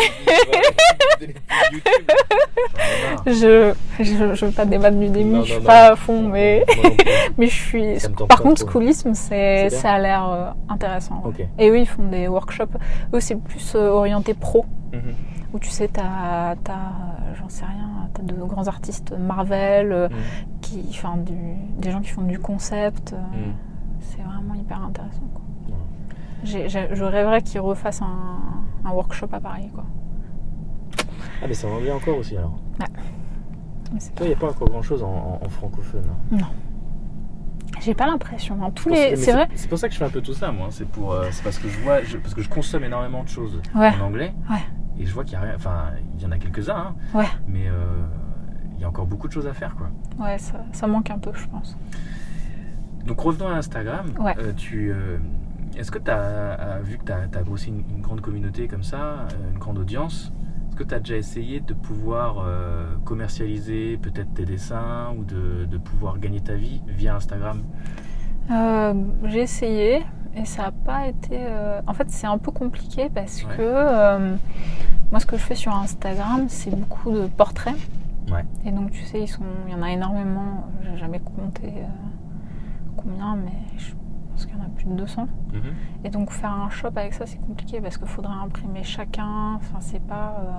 Je, je, je veux pas débattre du début, non, je suis non. pas à fond, mais, mais je suis. Par contre, trop. Schoolism, c'est, ça a l'air euh, intéressant. ouais. Et eux, ils font des workshops. Eux, c'est plus euh, orienté pro, Mhm. où tu sais, t'as, t'as euh, j'en sais rien, t'as de grands artistes Marvel, euh, Mhm. qui, enfin, des gens qui font du concept. euh, Mhm. C'est vraiment hyper intéressant. Quoi. Ouais. J'ai- je rêverais qu'ils refassent un, un workshop à Paris. Quoi. Ah, mais c'est en anglais encore aussi alors. Mais c'est Toi, il n'y a pas encore grand chose en, en- en francophone. hein. J'ai pas l'impression. hein. Tous les, c'est vrai. C'est pour ça que je fais un peu tout ça, moi. C'est pour, euh, c'est parce que je vois, je- parce que je consomme énormément de choses Ouais. en anglais. Ouais. Et je vois qu'il y a rien. Enfin, il y en a quelques-uns, hein, Ouais. mais euh, il y a encore beaucoup de choses à faire, quoi. Ouais, ça, ça manque un peu, je pense. Donc revenons à Instagram. Ouais. Euh, tu, est-ce que tu as, vu que tu as, grossi une, une grande communauté comme ça, euh, une grande audience, est-ce que tu as déjà essayé de pouvoir euh, commercialiser peut-être tes dessins ou de, de pouvoir gagner ta vie via Instagram? Euh, j'ai essayé et ça n'a pas été. euh, En fait, c'est un peu compliqué parce Ouais. que euh, moi, ce que je fais sur Instagram, c'est beaucoup de portraits. Ouais. Et donc, tu sais, ils sont... il y en a énormément. J'ai jamais compté euh, combien, mais je pense qu'il y en a plus de 200. Mhm. Et donc, faire un shop avec ça, c'est compliqué parce qu'il faudrait imprimer chacun. Enfin, c'est pas. euh,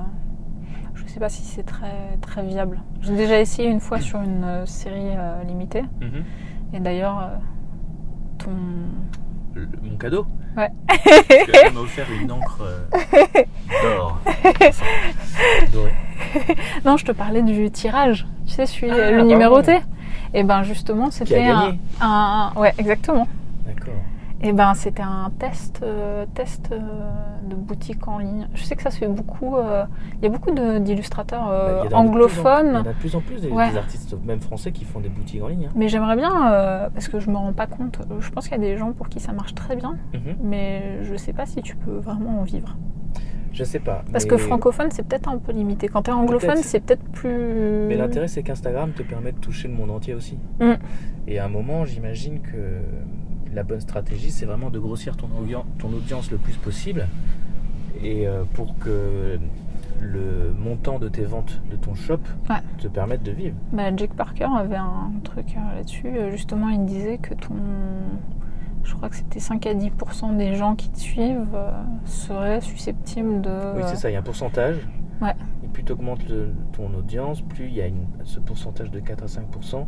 Je sais pas si c'est très, très viable. J'ai déjà essayé une fois sur une euh, série euh, limitée. Mhm. Et d'ailleurs, euh, ton. Le- mon cadeau? Ouais. Parce qu'elle m'a offert une encre euh, d'or. Non, je te parlais du tirage. Tu sais, celui, Ah, le numéroté? Et ben justement, c'était un, un- Ouais, exactement. Et ben c'était un test, euh, test euh, de boutique en ligne. Je sais que ça se fait beaucoup. euh, Il y a beaucoup d'illustrateurs Bah, euh, il y en a de plus en- anglophones. plus des, Ouais. des artistes, même français, qui font des boutiques en ligne. hein. Mais j'aimerais bien, parce que je me rends pas compte. Je pense qu'il y a des gens pour qui ça marche très bien, Mhm. mais je sais pas si tu peux vraiment en vivre. Je sais pas. Parce mais- que francophone, c'est peut-être un peu limité. Quand t'es anglophone, Peut-être. c'est peut-être plus. Mais l'intérêt, c'est qu'Instagram te permet de toucher le monde entier aussi. Mm. Et à un moment, j'imagine que la bonne stratégie, c'est vraiment de grossir ton, ton audience le plus possible. Et euh, pour que le montant de tes ventes de ton shop te permette de vivre. Bah, Jake Parker avait un truc euh, là-dessus. Justement, il disait que ton. Je crois que c'était 5 à 10% des gens qui te suivent seraient susceptibles de. Oui, c'est ça, il y a un pourcentage. Ouais plus tu augmentes ton audience, plus il y a ce pourcentage de 4 à 5%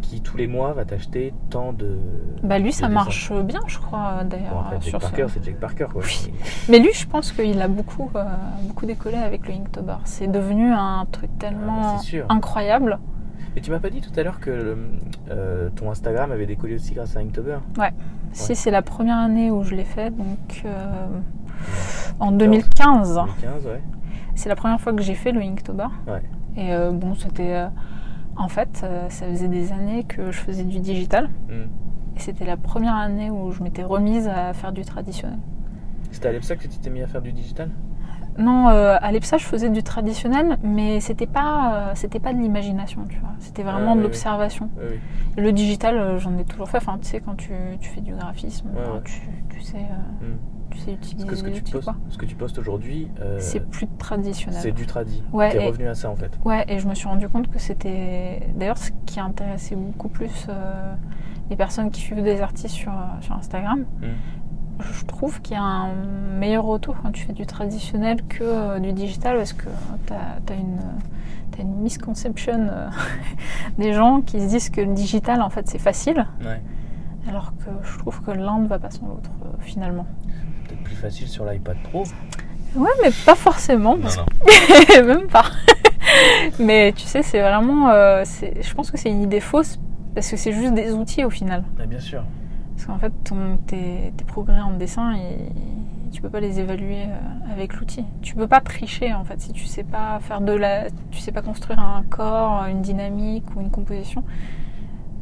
qui tous les mois va t'acheter tant de. Bah lui, ça marche bien, je crois, d'ailleurs. Bon, Jack Parker, c'est Jack Parker, quoi. Mais lui, je pense qu'il a beaucoup, euh, beaucoup décollé avec le Inktober. C'est devenu un truc tellement ah, incroyable. Et tu m'as pas dit tout à l'heure que euh, ton Instagram avait décollé aussi grâce à Inktober Ouais. Si, c'est la première année où je l'ai fait, donc euh, en 2015. 2015, ouais. C'est la première fois que j'ai fait le Inktober. Et euh, bon, c'était. Euh, en fait, euh, ça faisait des années que je faisais du digital. Mm. Et c'était la première année où je m'étais remise à faire du traditionnel. C'était à l'EPSA que tu t'es mis à faire du digital? Non, à l'EPSA, je faisais du traditionnel, mais c'était pas, c'était pas de l'imagination, tu vois. C'était vraiment de l'observation. Le digital, j'en ai toujours fait. Enfin, tu sais, quand tu, fais du graphisme, tu, sais. Mm tu sais utiliser. que ce que tu postes, ce que tu postes aujourd'hui, euh, c'est plus traditionnel. C'est du tradi. Ouais. T'es revenu à ça en fait. Ouais, et je me suis rendu compte que c'était d'ailleurs ce qui intéressait beaucoup plus euh, les personnes qui suivent des artistes sur, euh, sur Instagram. Hmm. Je trouve qu'il y a un meilleur retour quand tu fais du traditionnel que du digital parce que tu as, une as une misconception des gens qui se disent que le digital en fait c'est facile. Ouais. Alors que je trouve que l'un ne va pas sans l'autre finalement plus facile sur l'iPad Pro. Ouais, mais pas forcément. Même pas. mais tu sais, c'est vraiment. Euh, je pense que c'est une idée fausse parce que c'est juste des outils au final. bien sûr. Parce qu'en fait, ton, tes, progrès en dessin, et, tu peux pas les évaluer euh, avec l'outil. Tu peux pas tricher en fait si tu sais pas faire de la, tu sais pas construire un corps, une dynamique ou une composition.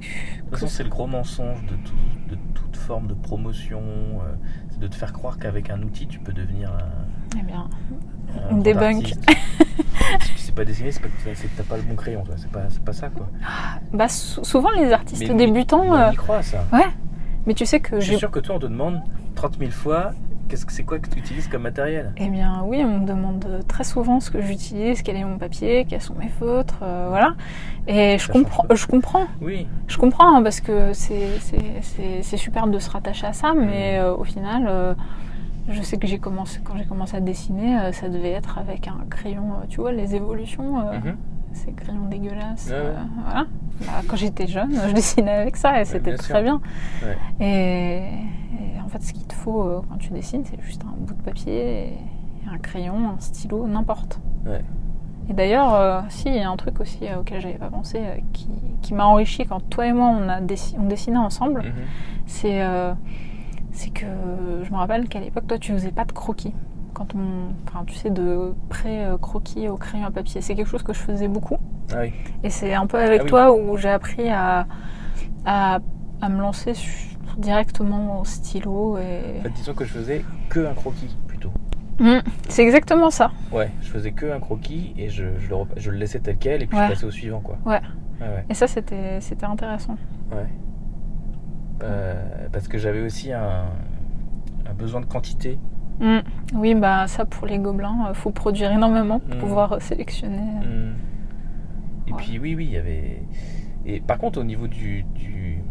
De toute façon, c'est le gros mensonge de, de toute forme de promotion, euh, de te faire croire qu'avec un outil, tu peux devenir un. Eh bien, un debunk. si tu sais pas dessiner, c'est, pas, que t'as pas le bon crayon, c'est pas, pas ça quoi. Bah, souvent, les artistes débutants. Mais on y euh, croit ça. Ouais. Mais tu sais que. Je suis sûr que toi, on te demande 30 000 fois Qu'est-ce que c'est quoi que tu utilises comme matériel Eh bien oui, on me demande très souvent ce que j'utilise, quel est mon papier, quelles sont mes feutres, euh, voilà. Et je comprends, je comprends. Oui. Je comprends hein, parce que c'est super de se rattacher à ça, mais mmh. euh, au final, euh, je sais que j'ai commencé quand j'ai commencé à dessiner, ça devait être avec un crayon, tu vois, les évolutions. Mmh. Ces crayons dégueulasses, voilà. Bah, quand j'étais jeune, je dessinais avec ça et c'était très bien. Et, en fait, ce qu'il te faut euh, quand tu dessines, c'est juste un bout de papier, et un crayon, un stylo, n'importe. Et d'ailleurs, euh, si, il y a un truc aussi euh, auquel j'avais pas pensé qui, m'a enrichi quand toi et moi on, a on dessinait ensemble, mhm. c'est c'est que je me rappelle qu'à l'époque, toi, tu faisais pas de croquis quand on, enfin, tu sais, de pré-croquis au crayon à papier. C'est quelque chose que je faisais beaucoup. Ah oui. Et c'est un peu avec ah toi où j'ai appris à, à, à, me lancer directement au stylo. Et... En fait, disons que je faisais que un croquis plutôt. Mmh, c'est exactement ça. Ouais, je faisais que un croquis et je, je, le, je le, laissais tel quel et puis je passais au suivant quoi. Ouais. ouais. Et ça, c'était intéressant. Ouais. Euh, parce que j'avais aussi un, un besoin de quantité Mm. Oui, bah ça pour les gobelins, il euh, faut produire énormément pour mm. pouvoir euh, sélectionner. Mm. Et puis oui, oui, il y avait. Et par contre, au niveau du, du,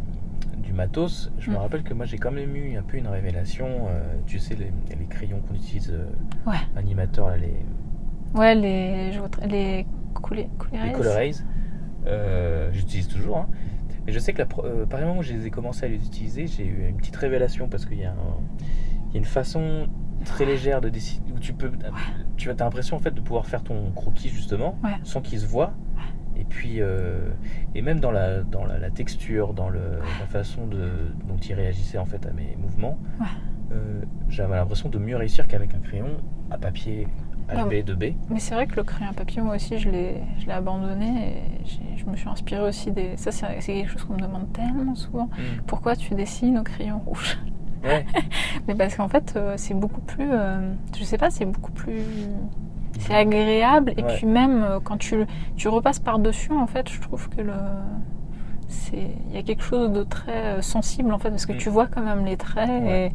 matos, je me rappelle que moi j'ai quand même eu un peu une révélation. Euh, tu sais, les, les crayons qu'on utilise ouais. animateurs, là, les. Ouais, les. Les coulées Les Colorize. J'utilise toujours. Hein. Et je sais que la, par exemple, où je les ai commencé à les utiliser, j'ai eu une petite révélation parce qu'il y a une façon très légère de décider où tu peux tu as l'impression en fait de pouvoir faire ton croquis justement sans qu'il se voit. Et puis euh, et même dans la dans la, texture dans le, la façon de, dont il réagissait en fait à mes mouvements euh, j'avais l'impression de mieux réussir qu'avec un crayon à papier à B de B. Mais c'est vrai que le crayon à papier moi aussi je l'ai je l'ai abandonné et je me suis inspiré aussi des ça c'est quelque chose qu'on me demande tellement souvent. Mm. pourquoi tu dessines au crayon rouge? mais parce qu'en fait, euh, c'est beaucoup plus. Euh, je sais pas, c'est beaucoup plus. C'est agréable. Et puis même euh, quand tu, tu repasses par-dessus, en fait, je trouve que le. il y a quelque chose de très sensible en fait parce que mm. tu vois quand même les traits et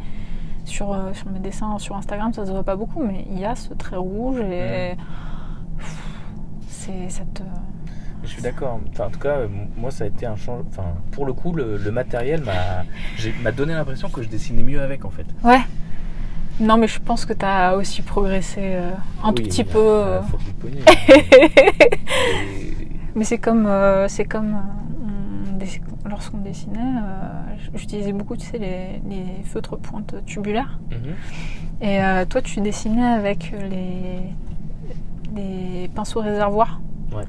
sur, sur mes dessins sur Instagram ça se voit pas beaucoup mais il y a ce trait rouge et mm. c'est cette je suis d'accord. Enfin, en tout cas, moi, ça a été un changement. Enfin, pour le coup, le, matériel m'a donné l'impression que je dessinais mieux avec, en fait. Ouais. Non, mais je pense que tu as aussi progressé euh, un tout petit peu. Euh. mais c'est comme, euh, c'est comme lorsqu'on dessinait, j'utilisais beaucoup, tu sais, les, feutres pointes tubulaires. Mhm. Et toi, tu dessinais avec les, les pinceaux réservoirs. Ouais.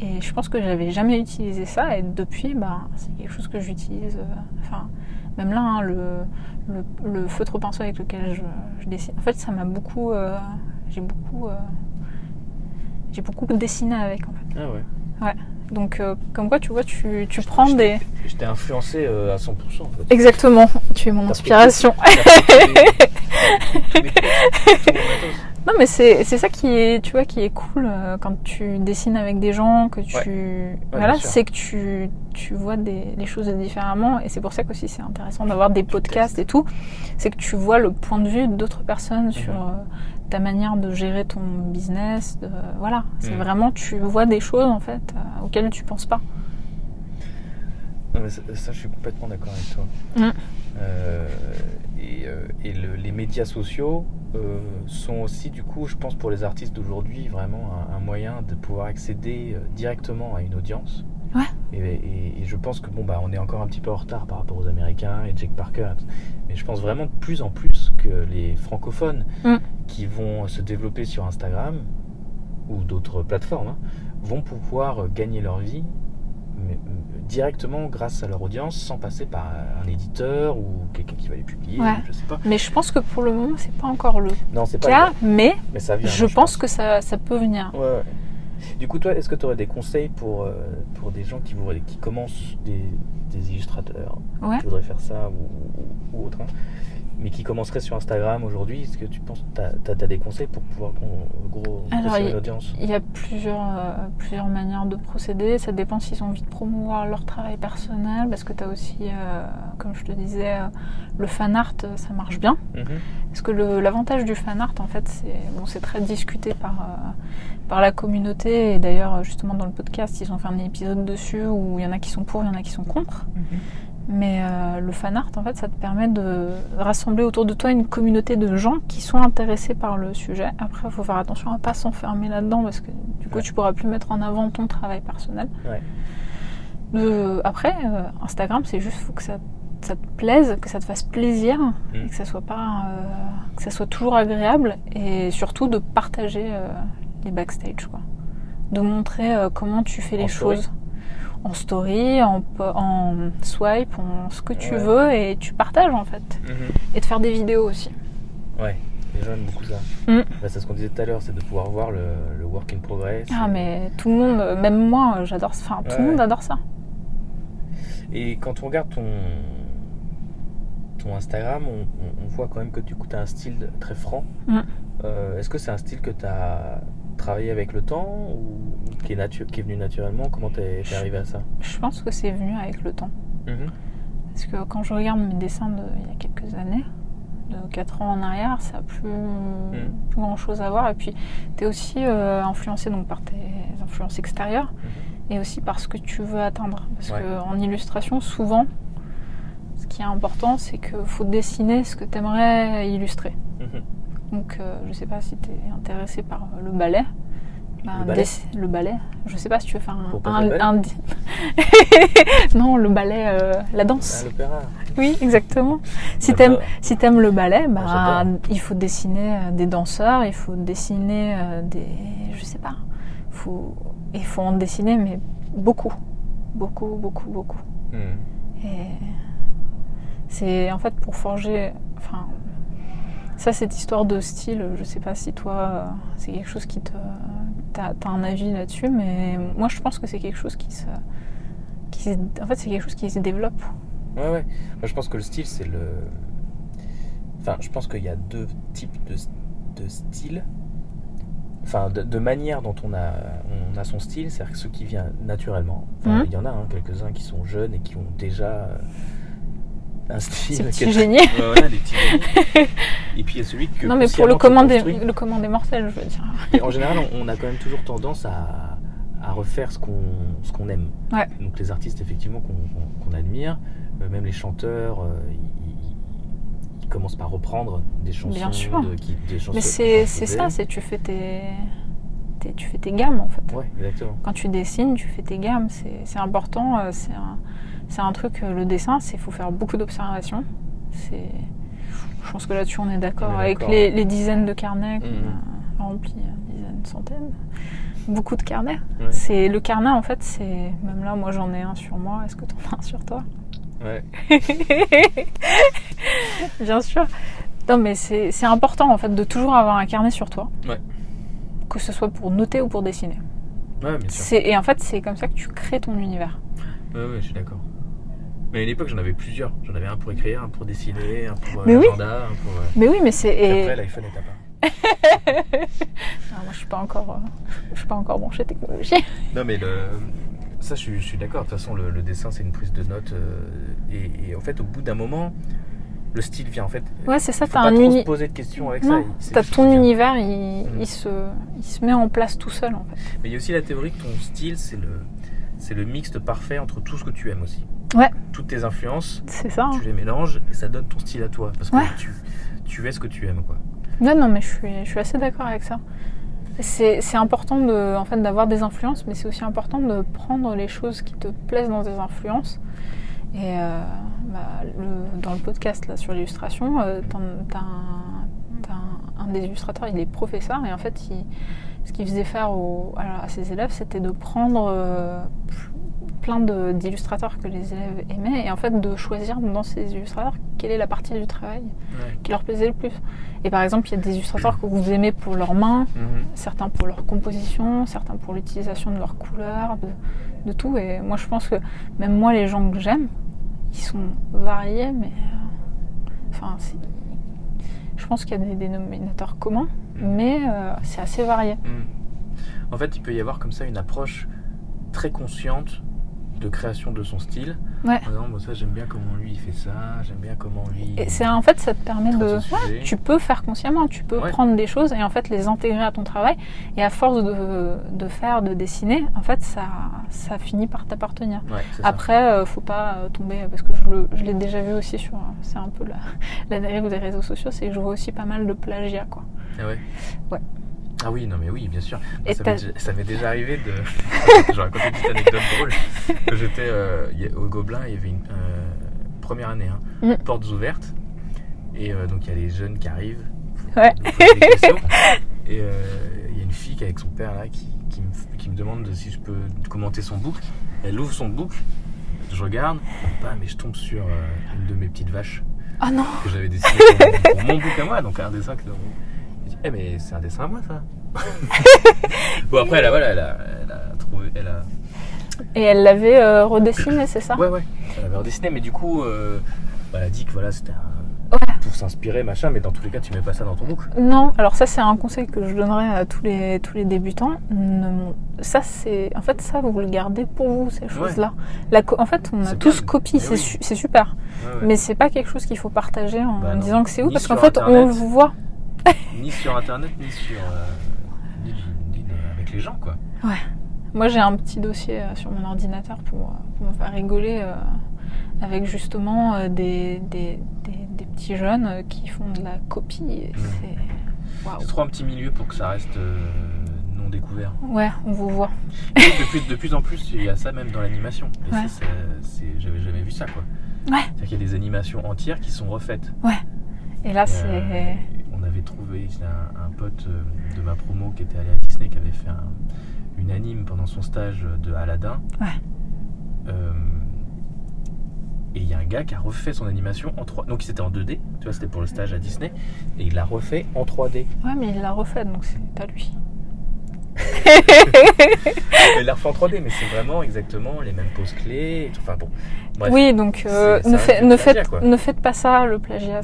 Et je pense que j'avais jamais utilisé ça et depuis, bah, c'est quelque chose que j'utilise. Euh, enfin, même là, hein, le, le, feutre pinceau avec lequel je, dessine. En fait, ça m'a beaucoup. Euh, j'ai beaucoup. Euh, j'ai beaucoup dessiné avec en fait. Ah ouais. Ouais. Donc, comme quoi, tu vois, tu, tu prends des. Je t'ai influencé à 100% en fait. Exactement, tu es mon inspiration. Non, mais c'est ça qui est, tu vois, qui est cool euh, quand tu dessines avec des gens, que tu, voilà, c'est que tu, tu vois des, les choses différemment, et c'est pour ça qu'aussi c'est intéressant d'avoir des podcasts et tout, c'est que tu vois le point de vue d'autres personnes sur mhm. euh, ta manière de gérer ton business, de, voilà, c'est mhm. vraiment tu vois des choses en fait euh, auxquelles tu penses pas. Non, mais ça, je suis complètement d'accord avec toi. Mm. Et, et les médias sociaux euh, sont aussi, du coup, je pense pour les artistes d'aujourd'hui, vraiment un, moyen de pouvoir accéder euh, directement à une audience. Ouais. Et, je pense que bon, bah, on est encore un petit peu en retard par rapport aux Américains et Jake Parker. Mais je pense vraiment de plus en plus que les francophones mm. qui vont se développer sur Instagram ou d'autres plateformes hein, vont pouvoir gagner leur vie directement grâce à leur audience sans passer par un éditeur ou quelqu'un qui va les publier. Je sais pas. Mais je pense que pour le moment, c'est pas encore le non, cas, pas mais, mais ça vient, je, pense, que ça, ça peut venir. Ouais, Du coup, toi, est-ce que tu aurais des conseils pour, euh, pour des gens qui, voudraient, qui commencent, des, des illustrateurs qui voudraient faire ça ou, ou, autre hein? Mais qui commencerait sur Instagram aujourd'hui, est-ce que tu penses que tu as, des conseils pour pouvoir gros, Alors, une audience Il y a plusieurs, euh, plusieurs manières de procéder. Ça dépend s'ils ont envie de promouvoir leur travail personnel, parce que tu as aussi, euh, comme je te disais, euh, le fan art, ça marche bien. Mhm. Parce que l'avantage du fan art, en fait, c'est bon, très discuté par, par la communauté. Et d'ailleurs, justement, dans le podcast, ils ont fait un épisode dessus où il y en a qui sont pour, il y en a qui sont contre. Mhm. Mais euh, le fan art, en fait, ça te permet de rassembler autour de toi une communauté de gens qui sont intéressés par le sujet. Après, il faut faire attention à ne pas s'enfermer là-dedans parce que du coup, tu pourras plus mettre en avant ton travail personnel. Ouais. après, euh, Instagram, c'est juste faut que ça, ça, te plaise, que ça te fasse plaisir mm. et que ça soit pas, euh, que ça soit toujours agréable et surtout de partager les backstage, quoi. De montrer comment tu fais les choses en story, en, en, swipe, en ce que tu veux et tu partages en fait. Mhm. Et de faire des vidéos aussi. Ouais, les gens aiment beaucoup ça. Mm. Bah, c'est ce qu'on disait tout à l'heure, c'est de pouvoir voir le, work in progress. Ah, mais tout le monde, même moi, j'adore Enfin, tout le monde adore ça. Et quand on regarde ton, ton Instagram, on, voit quand même que du coup, tu as un style très franc. Mm. Euh, est-ce que c'est un style que tu as travaillé avec le temps ou qui est, qui est venu naturellement? Comment t'es es arrivé à ça? Je pense que c'est venu avec le temps. Mhm. Parce que quand je regarde mes dessins d'il y a quelques années, de 4 ans en arrière, ça n'a plus, mhm. plus, grand chose à voir. Et puis, tu es aussi euh, influencé donc, par tes influences extérieures mhm. et aussi par ce que tu veux atteindre. Parce qu'en illustration, souvent, ce qui est important, c'est qu'il faut dessiner ce que tu aimerais illustrer. Donc, euh, je ne sais pas si tu es intéressé par le ballet. Bah, le, ballet. le, ballet Je sais pas si tu veux faire un. non, le ballet, euh, la danse. Ah, l'opéra. Oui, exactement. Si tu aimes, si aimes le ballet, bah, ah, il faut dessiner euh, des danseurs, il faut dessiner des. Je sais pas. Faut, il faut en dessiner, mais beaucoup. Beaucoup, beaucoup, beaucoup. Hmm. Et c'est en fait pour forger. Enfin, ça, cette histoire de style, je sais pas si toi, c'est quelque chose qui te. T'as as un avis là-dessus, mais moi je pense que c'est quelque chose qui se. Qui, en fait, c'est quelque chose qui se développe. Ouais, ouais. Moi je pense que le style, c'est le. Enfin, je pense qu'il y a deux types de, de styles. enfin, de, manière dont on a, on a son style, c'est-à-dire que ce qui vient naturellement. Mmh. Il y en a hein, quelques-uns qui sont jeunes et qui ont déjà un style. Petit génie. et puis il y a celui que. Non, mais pour le commandé, le commandé mortel, je veux dire. Et en général, on, a quand même toujours tendance à, à refaire ce qu'on ce qu'on aime. Ouais. Donc les artistes, effectivement, qu'on admire, euh, même les chanteurs, euh, ils, commencent par reprendre des chansons. Bien sûr. De, qui, des chansons mais c'est ça, c'est tu fais tes. tu fais tes gammes en fait. Ouais, exactement. Quand tu dessines, tu fais tes gammes. C'est important. Euh, c'est un, c'est un truc, euh, le dessin, c'est faut faire beaucoup d'observations. C'est, je pense que là-dessus on est d'accord avec les, dizaines de carnets qu'on mmh. a remplis, euh, dizaines, centaines, beaucoup de carnets. C'est le carnet en fait, c'est même là, moi j'en ai un sur moi. Est-ce que tu en as un sur toi? Ouais. Bien sûr. Non, mais c'est important en fait de toujours avoir un carnet sur toi. Ouais. Que ce soit pour noter ou pour dessiner. Ouais, bien sûr. Et en fait, c'est comme ça que tu crées ton univers. Ouais, ouais, je suis d'accord. Mais à une époque, j'en avais plusieurs. J'en avais un pour écrire, un pour dessiner, un pour euh, l'agenda, un pour. Euh, mais oui, mais c'est. Et... Après, l'iPhone est à part. non, moi, je suis pas encore, euh, je suis pas encore branché technologie. non, mais le, ça, je, je suis d'accord. De toute façon, le, dessin, c'est une prise de notes. et, en fait, au bout d'un moment, le style vient. En fait, ouais, c'est ça. T'as un univers. poser de questions avec non, ça. T'as ton univers, il, mm. il, se, il se met en place tout seul, en fait. Mais il y a aussi la théorie que ton style, c'est le, c'est le mixte parfait entre tout ce que tu aimes aussi. Ouais. Toutes tes influences, ça. Tu les mélanges et ça donne ton style à toi. Parce que tu, tu es ce que tu aimes. Quoi. Non, non, mais je suis, je suis assez d'accord avec ça. C'est important de, en fait, d'avoir des influences, mais c'est aussi important de prendre les choses qui te plaisent dans des influences. Et euh, bah, dans le podcast là, sur l'illustration, euh, t'as un, un, des illustrateurs, il est professeur, et en fait, ce qu'il faisait faire à, ses élèves, c'était de prendre euh, plein d'illustrateurs que les élèves aimaient et en fait de choisir dans ces illustrateurs quelle est la partie du travail qui leur plaisait le plus. Et par exemple, il y a des illustrateurs que vous aimez pour leurs mains, mhm. certains pour leur composition, certains pour l'utilisation de leurs couleurs, de, tout. Et moi, je pense que même moi, les gens que j'aime, ils sont variés, mais euh, enfin, je pense qu'il y a des dénominateurs communs, mhm. mais euh, c'est assez varié. Mhm. En fait, il peut y avoir comme ça une approche très consciente de création de son style. Ouais. Par exemple, ça j'aime bien comment lui il fait ça, j'aime bien comment lui. Et c'est en fait ça te permet de, tu peux faire consciemment, tu peux prendre des choses et en fait les intégrer à ton travail et à force de, de faire, de dessiner, en fait ça, ça finit par t'appartenir. Après, euh, faut pas euh, tomber parce que je, je l'ai déjà vu aussi sur, c'est un peu la, la dérive des réseaux sociaux, c'est que je vois aussi pas mal de plagiat quoi. Ah ouais. Ouais. Ah oui, non mais oui, bien sûr. ça m'est déjà arrivé de... je raconte une petite anecdote drôle. J'étais euh, au Gobelin, il y avait une euh, première année, hein, mm. portes ouvertes. Et euh, donc il y a les jeunes qui arrivent. Ouais. et il y a une fille qui avec son père là qui, qui, me, qui, me, demande si je peux commenter son book. Elle ouvre son book, je regarde, mais je tombe sur une de mes petites vaches. Ah non Que j'avais dessiné pour, mon book à moi, donc un dessin que eh mais c'est un dessin à moi ça. bon après elle a, voilà, elle a, elle a trouvé, elle a. Et elle l'avait euh, redessiné, c'est ça? Ouais ouais, elle l'avait redessiné, mais du coup, euh, bah, elle a dit que voilà c'était un pour s'inspirer, machin, mais dans tous les cas, tu mets pas ça dans ton book. Non, alors ça, c'est un conseil que je donnerais à tous les, tous les débutants. Ça, c'est. En fait, ça, vous le gardez pour vous, ces choses-là. En fait, on a tous copié, c'est super. Mais c'est pas quelque chose qu'il faut partager en, bah disant que c'est où, parce qu'en fait, on le voit. ni sur internet, ni sur. Euh, ni, avec les gens, quoi. Ouais. Moi, j'ai un petit dossier euh, sur mon ordinateur pour, pour me faire rigoler euh, avec justement des, des, des, petits jeunes qui font de la copie. Mmh. C'est trop un petit milieu pour que ça reste non découvert. Ouais, on vous voit. de, plus, de plus en plus, il y a ça même dans l'animation. Ouais. J'avais jamais vu ça, quoi. Ouais. C'est-à-dire qu'il y a des animations entières qui sont refaites. Ouais. Et là, c'est on avait trouvé un, un, pote euh, de ma promo qui était allé à Disney, qui avait fait une anime pendant son stage de Aladdin. Ouais. Euh, et il y a un gars qui a refait son animation en 3 Donc c'était en 2D, tu vois, c'était pour le stage à Disney. Et il l'a refait en 3D. Ouais, mais il l'a refait, donc c'est pas lui. il l'a refait en 3D, mais c'est vraiment exactement les mêmes poses clés. Enfin bon. oui, donc euh, ne, fait, ne, faites, ne faites pas ça, le plagiat.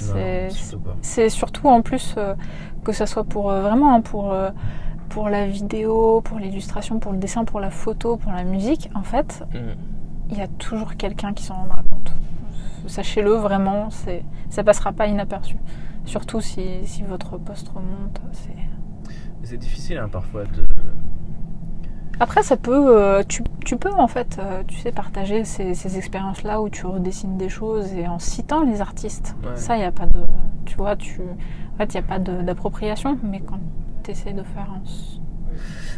C'est surtout en plus euh, que ça soit pour euh, vraiment hein, pour pour la vidéo, pour l'illustration, pour le dessin, pour la photo, pour la musique, en fait, mm. il y a toujours quelqu'un qui s'en rendra compte. Sachez-le vraiment, c'est, ça passera pas inaperçu. Surtout si, votre poste remonte. C'est, c'est difficile hein, parfois de. Après, ça peut, euh, tu, peux en fait, euh, tu sais, partager ces, expériences-là où tu redessines des choses et en citant les artistes. Ça, il n'y a pas de, tu vois, tu, en fait, il n'y a pas d'appropriation, mais quand tu essaies de faire un...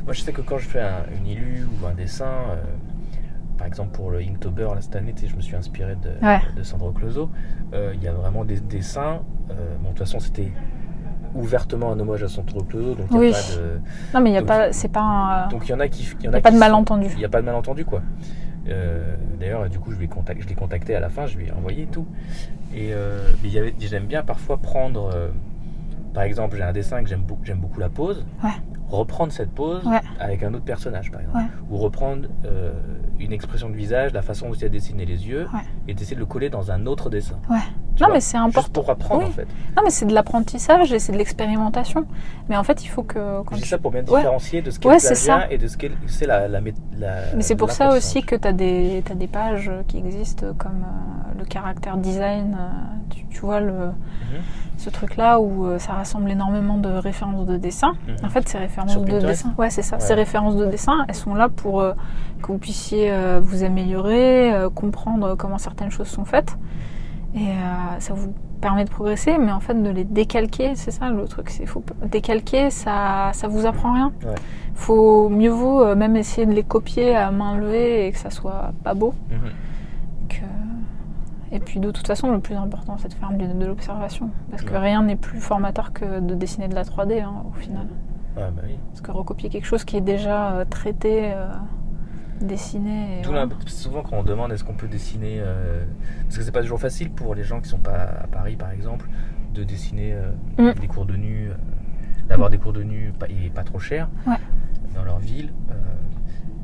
Moi, je sais que quand je fais une illu ou un dessin, euh, par exemple pour le Inktober, là, cette année, je me suis inspiré de, de Sandro Closo, il y a vraiment des dessins, bon, de toute façon, c'était ouvertement un hommage à son Clodo, donc il a pas de. Non, mais il n'y a pas, c'est pas un. Donc il y en a qui, il y en a, pas de malentendu. Il n'y a pas de malentendu quoi. Euh, D'ailleurs, du coup, je, l'ai contacté à la fin, je lui ai envoyé tout. Et euh, j'aime bien parfois prendre, euh, par exemple, j'ai un dessin que j'aime beaucoup, j'aime beaucoup la pose. Ouais reprendre cette pose avec un autre personnage, par exemple. Ou reprendre euh, une expression de visage, la façon dont il a dessiné les yeux, et d'essayer de le coller dans un autre dessin. Non, mais c'est important. Juste pour apprendre, en fait. Non, mais c'est de l'apprentissage et c'est de l'expérimentation. Mais en fait, il faut que. Quand c'est ça pour bien différencier de ce qu'est le et de ce qu'est c'est la, la, Mais c'est pour ça aussi que tu as des, as des pages qui existent comme euh, le caractère design. Euh, tu, vois, le. Mhm ce truc-là où euh, ça rassemble énormément de références de dessin. Mhm. En fait, ces références de dessin, ouais, c'est ça. Ces références de dessin, elles sont là pour que vous puissiez vous améliorer, comprendre comment certaines choses sont faites, et ça vous permet de progresser. Mais en fait, de les décalquer, c'est ça le truc. C'est faut décalquer, ça, ça vous apprend rien. Ouais. Faut mieux vaut même essayer de les copier à main levée et que ça soit pas beau. Mhm. Et puis de toute façon, le plus important, c'est de faire de, l'observation. Parce que rien n'est plus formateur que de dessiner de la 3D hein, au final. Ah, bah oui. Parce que recopier quelque chose qui est déjà euh, traité, euh, dessiné. souvent quand on demande est-ce qu'on peut dessiner, euh, parce que c'est pas toujours facile pour les gens qui sont pas à Paris par exemple, de dessiner mm. des cours de nu, d'avoir des cours de nu pas, et pas trop chers dans leur ville.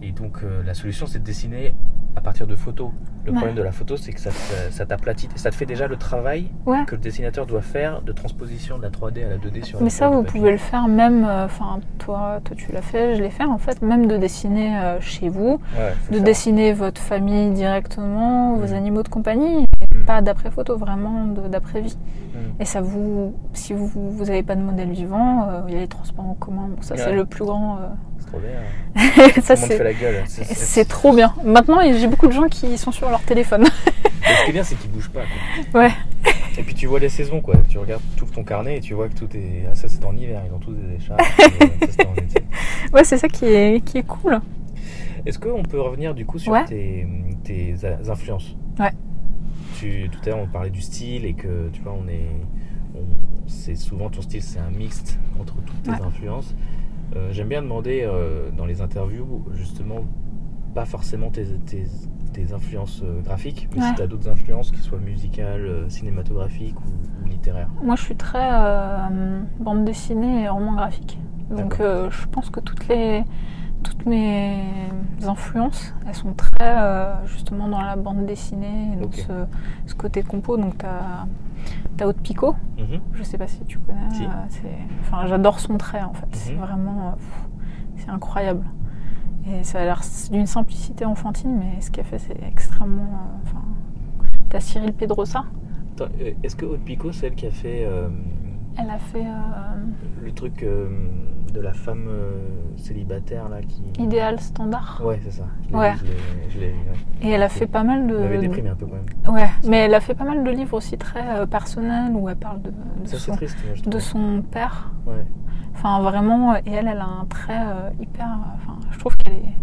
et donc la solution c'est de dessiner à partir de photos. Le problème de la photo, c'est que ça, ça t'aplatit, ça te fait déjà le travail que le dessinateur doit faire de transposition de la 3D à la 2D sur. Mais ça, vous pouvez le faire même, euh, enfin toi, toi tu l'as fait, je l'ai fait en fait, même de dessiner euh, chez vous, de dessiner votre famille directement, vos mm. animaux de compagnie, mm. pas d'après photo, vraiment d'après vie. Mm. Et ça vous, si vous vous n'avez pas de modèle vivant, euh, il y a les transports en commun. ça c'est le plus grand. C'est trop bien. ça c'est. C'est trop bien. Maintenant, j'ai beaucoup de gens qui sont sur leur téléphone. ce qui est bien, c'est qu'ils bougent pas. Ouais. Et puis tu vois les saisons, quoi. Tu regardes, tout ton carnet et tu vois que tout est. Ah, ça c'est en hiver, ils ont tous des écharpes. ouais, c'est ça qui est, qui est cool. Est-ce qu'on peut revenir du coup sur tes, tes, influences? Ouais. Tu, tout à l'heure, on parlait du style et que tu vois, on est. c'est souvent ton style, c'est un mixte entre toutes tes influences. Euh, j'aime bien demander euh, dans les interviews, justement, pas forcément tes, tes, tes influences euh, graphiques, mais si tu as d'autres influences, qui soient musicales, cinématographiques ou, littéraires Moi, je suis très euh, bande dessinée et roman graphique. Donc, je pense que toutes, les, toutes mes influences, elles sont très justement dans la bande dessinée, donc ce, côté compo. Donc, tu as, as Haute Pico, mhm. je sais pas si tu connais. enfin, J'adore son trait en fait. C'est mhm. vraiment. c'est incroyable. Et ça a l'air d'une simplicité enfantine, mais ce qu'elle fait, c'est extrêmement. Euh, enfin, t'as Cyril Pedrosa. Euh, est-ce que Haute Pico, c'est elle qui a fait. Euh, elle a fait. le truc de la femme célibataire là qui. Idéal standard. Ouais, c'est ça. ouais. Et elle a fait pas mal de. Elle avait déprimé un peu quand même. Ouais, mais elle a fait pas mal de livres aussi très personnels où elle parle de, de, son, triste, de son père. Ouais. Enfin, vraiment, et elle, elle a un trait euh, hyper. Enfin, je trouve qu'elle est.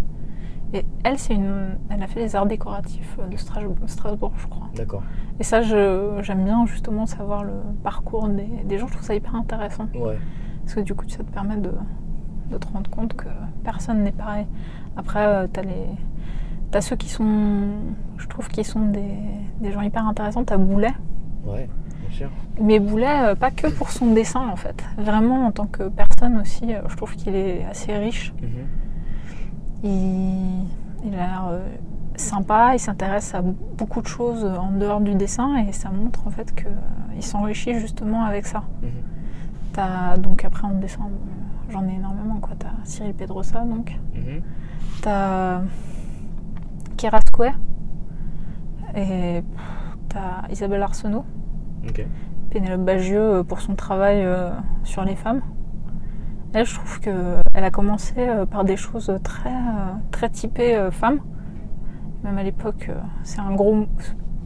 Et elle, c'est une. Elle a fait les arts décoratifs de Strasbourg, je crois. D'accord. Et ça, j'aime bien justement savoir le parcours des, des, gens. Je trouve ça hyper intéressant. Ouais. Parce que du coup, ça te permet de, de te rendre compte que personne n'est pareil. Après, euh, t'as les. T'as ceux qui sont. Je trouve qu'ils sont des, des gens hyper intéressants. T'as Boulet. Ouais. Mais Boulet, euh, pas que pour son dessin en fait. Vraiment en tant que personne aussi, euh, je trouve qu'il est assez riche. Mhm. Il, a l'air euh, sympa, il s'intéresse à beaucoup de choses en dehors du dessin et ça montre en fait qu'il s'enrichit justement avec ça. Mhm. donc après en dessin, j'en ai énormément quoi. T'as Cyril Pedrosa donc. Mhm. T'as Kira Square. Et t'as Isabelle Arsenault. Pénélope Bagieux pour son travail euh, sur les femmes. Elle, je trouve qu'elle a commencé euh, par des choses très, euh, très typées euh, femmes. Même à l'époque, c'est un gros,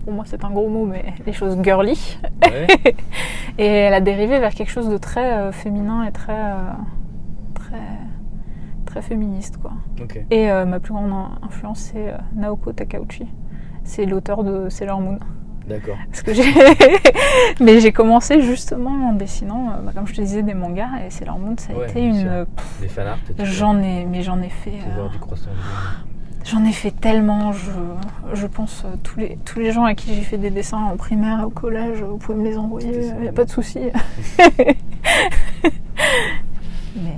pour moi c'est un gros mot, mais les choses girly. Ouais. Et elle a dérivé vers quelque chose de très féminin et très, très, très féministe, quoi. Et euh, ma plus grande in- influence, c'est Naoko Takauchi. C'est l'auteur de Sailor Moon. D'accord. Parce que j'ai... Mais j'ai commencé justement en dessinant, euh, bah, comme je te disais, des mangas. Et Sailor Moon, ça a Ouais, été une... euh, Des fanarts. J'en ai... Mais j'en ai fait... Euh, voir du croissant. J'en ai fait tellement, je, je pense, euh, tous les, tous les gens à qui j'ai fait des dessins en primaire, au collège, vous pouvez me les envoyer, il n'y a pas de souci. Mais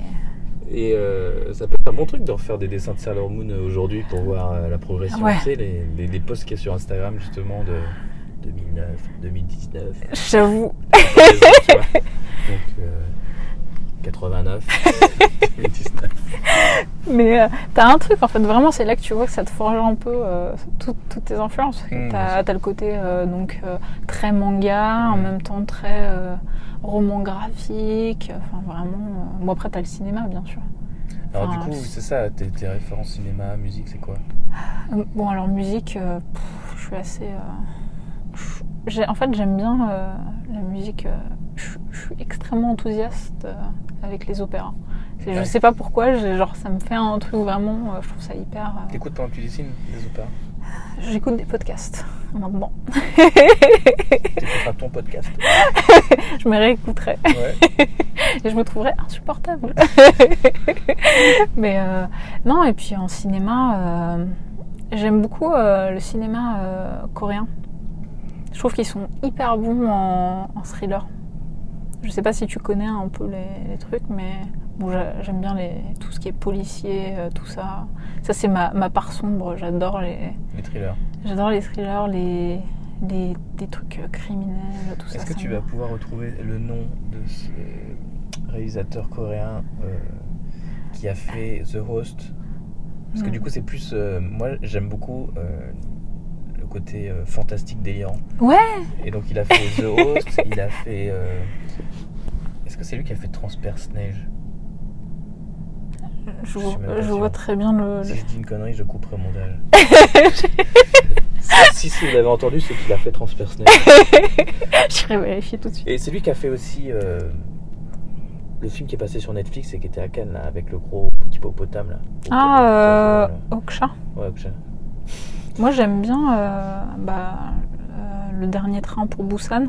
Et euh, ça peut être un bon truc de refaire des dessins de Sailor Moon aujourd'hui pour voir la progression. Ouais. Tu sais, les, les, les posts qu'il y a sur Instagram justement de 2009, 2019. j'avoue. Donc euh, 89, 2019. mais euh, t'as un truc en fait, vraiment, c'est là que tu vois que ça te forge un peu euh, tout- toutes tes influences. Parce que Mmh, t'as, le côté euh, donc euh, très manga, en Mmh. même temps très euh, roman graphique, enfin vraiment. euh, Bon, après, t'as le cinéma, bien sûr. Alors Enfin, du coup, c'est ça, tes, tes références cinéma, musique, c'est quoi? Euh, Bon, alors musique, euh, pff, je suis assez. En fait, j'aime bien euh, la musique. euh, je, suis extrêmement enthousiaste euh, avec les opéras. C'est- Je Ouais. sais pas pourquoi, genre ça me fait un truc vraiment. je trouve ça hyper. T'écoutes pendant que tu dessines des opéras? J'écoute des podcasts maintenant. T'écouteras ton podcast Je me réécouterai Ouais. et je me trouverai insupportable. Mais euh, non, et puis en cinéma, euh, j'aime beaucoup euh, le cinéma coréen. Je trouve qu'ils sont hyper bons en, en thriller. Je sais pas si tu connais un peu les, les trucs, mais bon, j'a- j'aime bien les, tout ce qui est policier, euh, tout ça. Ça, c'est ma, ma part sombre. J'adore les, Les thrillers. j'adore les thrillers, les, les, des trucs euh, criminels, tout ça. Est-ce que ça tu me- vas pouvoir retrouver le nom de ce réalisateur coréen euh, qui a fait The Host? Parce que du coup, c'est plus. euh, moi, j'aime beaucoup euh, côté euh, fantastique délirant. Ouais, Et donc, il a fait The Host, il a fait. euh, Est-ce que c'est lui qui a fait Transperce Neige je, suis vois- même pas je sûr. vois très bien le. Si je dis une connerie, je couperai mon montage. si, si, vous l'avez entendu, c'est qu'il a fait Transperce Neige. J'irai vérifier tout de suite. Et c'est lui qui a fait aussi euh, le film qui est passé sur Netflix et qui était à Cannes là, avec le gros hippopotame là. Ah, euh, là. Ouais, Oksha. Moi, j'aime bien euh, bah, euh, le dernier train pour Busan.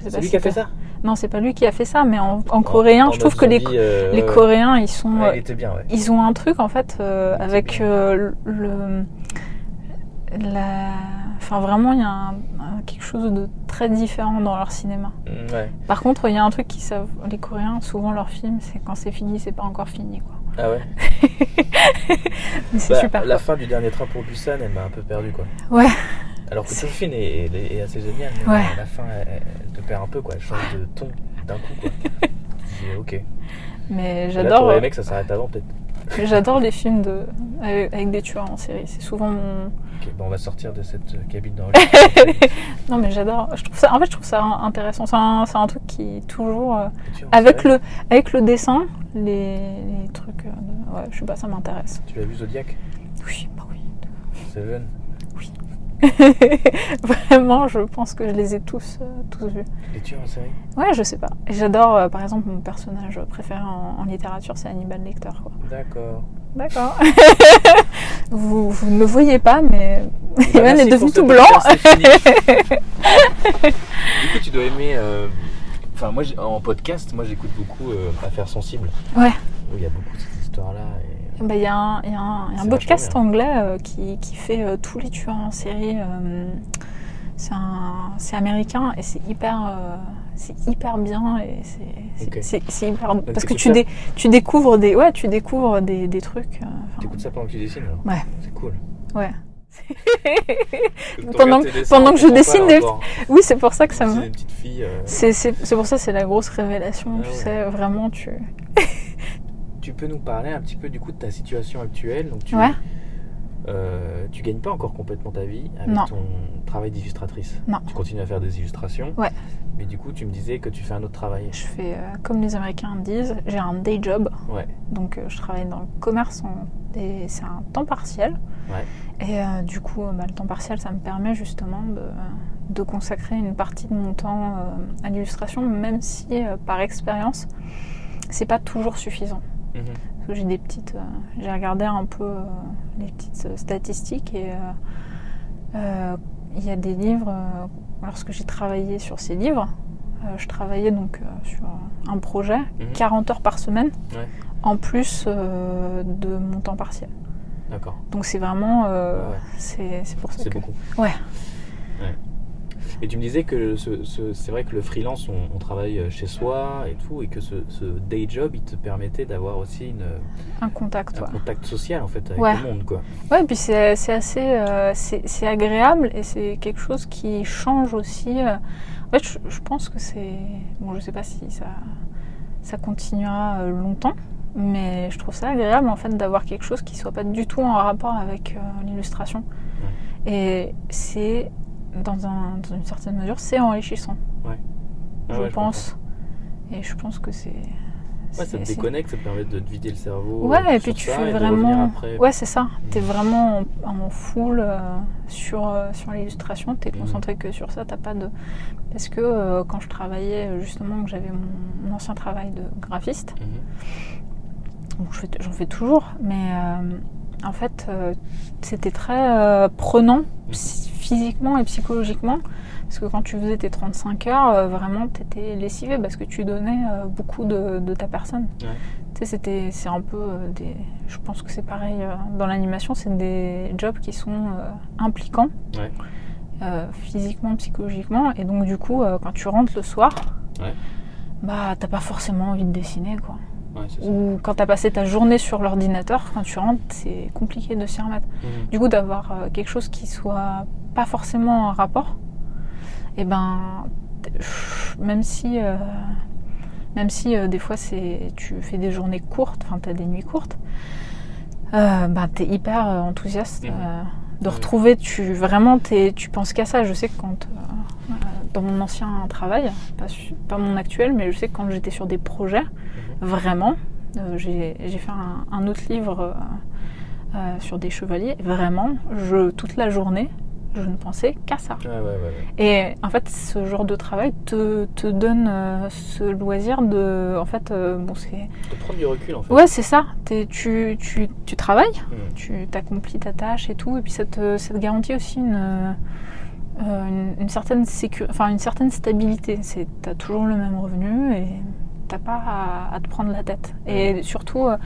C'est lui si qui a fait ça? Non, c'est pas lui qui a fait ça, mais en, en coréen, En je trouve que les, euh, les. Coréens, ils sont, Ouais, euh, il était bien, ouais. ils ont un truc en fait euh, avec euh, le, la, enfin vraiment, il y a un- un- quelque chose de très différent dans leur cinéma. Mm, ouais. Par contre, il y a un truc qui savent les Coréens, souvent leurs films, c'est quand c'est fini, c'est pas encore fini, quoi. Ah ouais Mais c'est Bah, super. La quoi. fin du dernier train pour Busan, elle m'a un peu perdu quoi. Ouais. Alors que tout le film est, est- est assez génial, mais Ouais. à la fin, elle, elle te perd un peu quoi. Elle change de ton d'un coup quoi. Dis, ok. Mais Et Là, j'adore. t'aurais aimé que ça s'arrête avant peut-être. J'adore les films de, avec, des tueurs en série. C'est souvent mon. Ok, bon, on va sortir de cette euh, cabine d'enregistrement. Non, mais j'adore. Je trouve ça. En fait, je trouve ça intéressant. C'est un, un truc qui toujours euh, avec le avec le dessin, les, les trucs. euh, ouais, je sais pas, ça m'intéresse. Tu as vu Zodiac? Oui, bah oui. Seven Vraiment, je pense que je les ai tous euh, tous vus. Les tueurs en série? Ouais, je sais pas. J'adore, euh, par exemple, mon personnage préféré en, en littérature, c'est Hannibal Lecter. D'accord. D'accord. vous, vous ne me voyez pas, mais Bah, Evan est devenu tout blanc. du coup, tu dois aimer. euh, Enfin, moi, en podcast, moi, j'écoute beaucoup euh, Affaires sensibles. Ouais. Où il y a beaucoup de cette histoire-là. Et... Bah, Il y a un, y y a podcast anglais euh, qui, qui fait euh, tous les tueurs en série. euh, c'est américain et c'est hyper, c'est hyper bien et c'est parce que tu, ça dé- tu découvres des ouais tu découvres des, des trucs. T'écoutes ça pendant que tu dessines alors Ouais. C'est cool. ouais. Pendant- que je dessine des-. Oui, c'est pour ça que ça me. C'est pour ça c'est la grosse révélation. Ah tu ouais. sais vraiment tu tu peux nous parler un petit peu du coup de ta situation actuelle Donc, tu, Ouais. euh, tu gagnes pas encore complètement ta vie avec Non. ton travail d'illustratrice. Non. Tu continues à faire des illustrations. Ouais. Mais du coup, tu me disais que tu fais un autre travail. Je fais, euh, comme les Américains disent, j'ai un day job. Ouais. Donc, euh, je travaille dans le commerce en- et c'est un temps partiel. Ouais. Et euh, du coup, bah, le temps partiel, ça me permet justement de, de consacrer une partie de mon temps à l'illustration, même si par expérience, c'est pas toujours suffisant. Mhm. J'ai des petites, euh, j'ai regardé un peu euh, les petites euh, statistiques et il y a des livres. lorsque j'ai travaillé sur ces livres, je travaillais donc sur un projet, Mhm. 40 heures par semaine, Ouais. en plus de mon temps partiel. D'accord. Donc c'est vraiment, Ouais. c'est pour ça C'est que. beaucoup. Ouais. Et tu me disais que ce- ce- c'est vrai que le freelance, on, on travaille chez soi et tout, et que ce, ce day job, il te permettait d'avoir aussi une, Un contact. un ouais. contact social en fait avec Ouais. le monde, quoi. Ouais, et puis c'est c'est assez, euh, c'est c'est agréable et c'est quelque chose qui change aussi. euh. En fait, je, je pense que c'est, bon, je sais pas si ça, ça continuera euh, longtemps, mais je trouve ça agréable en fait d'avoir quelque chose qui soit pas du tout en rapport avec euh, l'illustration. Et c'est, dans, un, dans une certaine mesure, c'est enrichissant, Ah je ouais, pense. Et je pense que c'est. Ouais, ça te déconnecte, ça te permet de te vider le cerveau. Ouais, euh, et puis tu fais vraiment. Ouais, c'est ça. T'es vraiment en, en full euh, sur, euh, sur l'illustration. T'es Mhm. concentré que sur ça. T'as pas de. Parce que euh, quand je travaillais, justement, que j'avais mon, mon ancien travail de graphiste, je fais- j'en fais toujours, mais en fait, c'était très prenant psy- physiquement et psychologiquement. Parce que quand tu faisais tes 35 heures, euh, vraiment, t'étais lessivé parce que tu donnais euh, beaucoup de, de ta personne. Ouais. Tu sais, c'était, c'est un peu euh, des. Je pense que c'est pareil dans l'animation, c'est des jobs qui sont impliquants, Ouais. physiquement, psychologiquement, et donc du coup, quand tu rentres le soir, Ouais. bah t'as pas forcément envie de dessiner, quoi. Ouais. Ou quand t'as passé ta journée sur l'ordinateur, quand tu rentres, c'est compliqué de s'y remettre. Mhm. Du coup, d'avoir quelque chose qui soit pas forcément en rapport, et ben, t- même si, euh, même si euh, des fois c'est, tu fais des journées courtes, enfin t'as des nuits courtes, euh, ben t'es hyper euh, enthousiaste Mhm. de Ouais. retrouver. Tu vraiment, t'es- tu penses qu'à ça. Je sais que quand dans mon ancien travail, pas, mon actuel, mais je sais que quand j'étais sur des projets, Mhm. vraiment, j'ai fait un, un autre livre sur des chevaliers. Vraiment, je, toute la journée, je ne pensais qu'à ça. Ouais, ouais, ouais, ouais. Et en fait, ce genre de travail te, te donne euh, ce loisir de. En fait, euh, bon, c'est. De prendre du recul en fait. Ouais, c'est ça. T'es- tu, tu, tu travailles, Mhm. tu t'accomplis ta tâche et tout, et puis ça te, ça te garantit aussi une, euh, une, une certaine sécu- enfin une certaine stabilité. C'est, t'as toujours le même revenu et t'as pas à, à te prendre la tête. Et surtout, euh,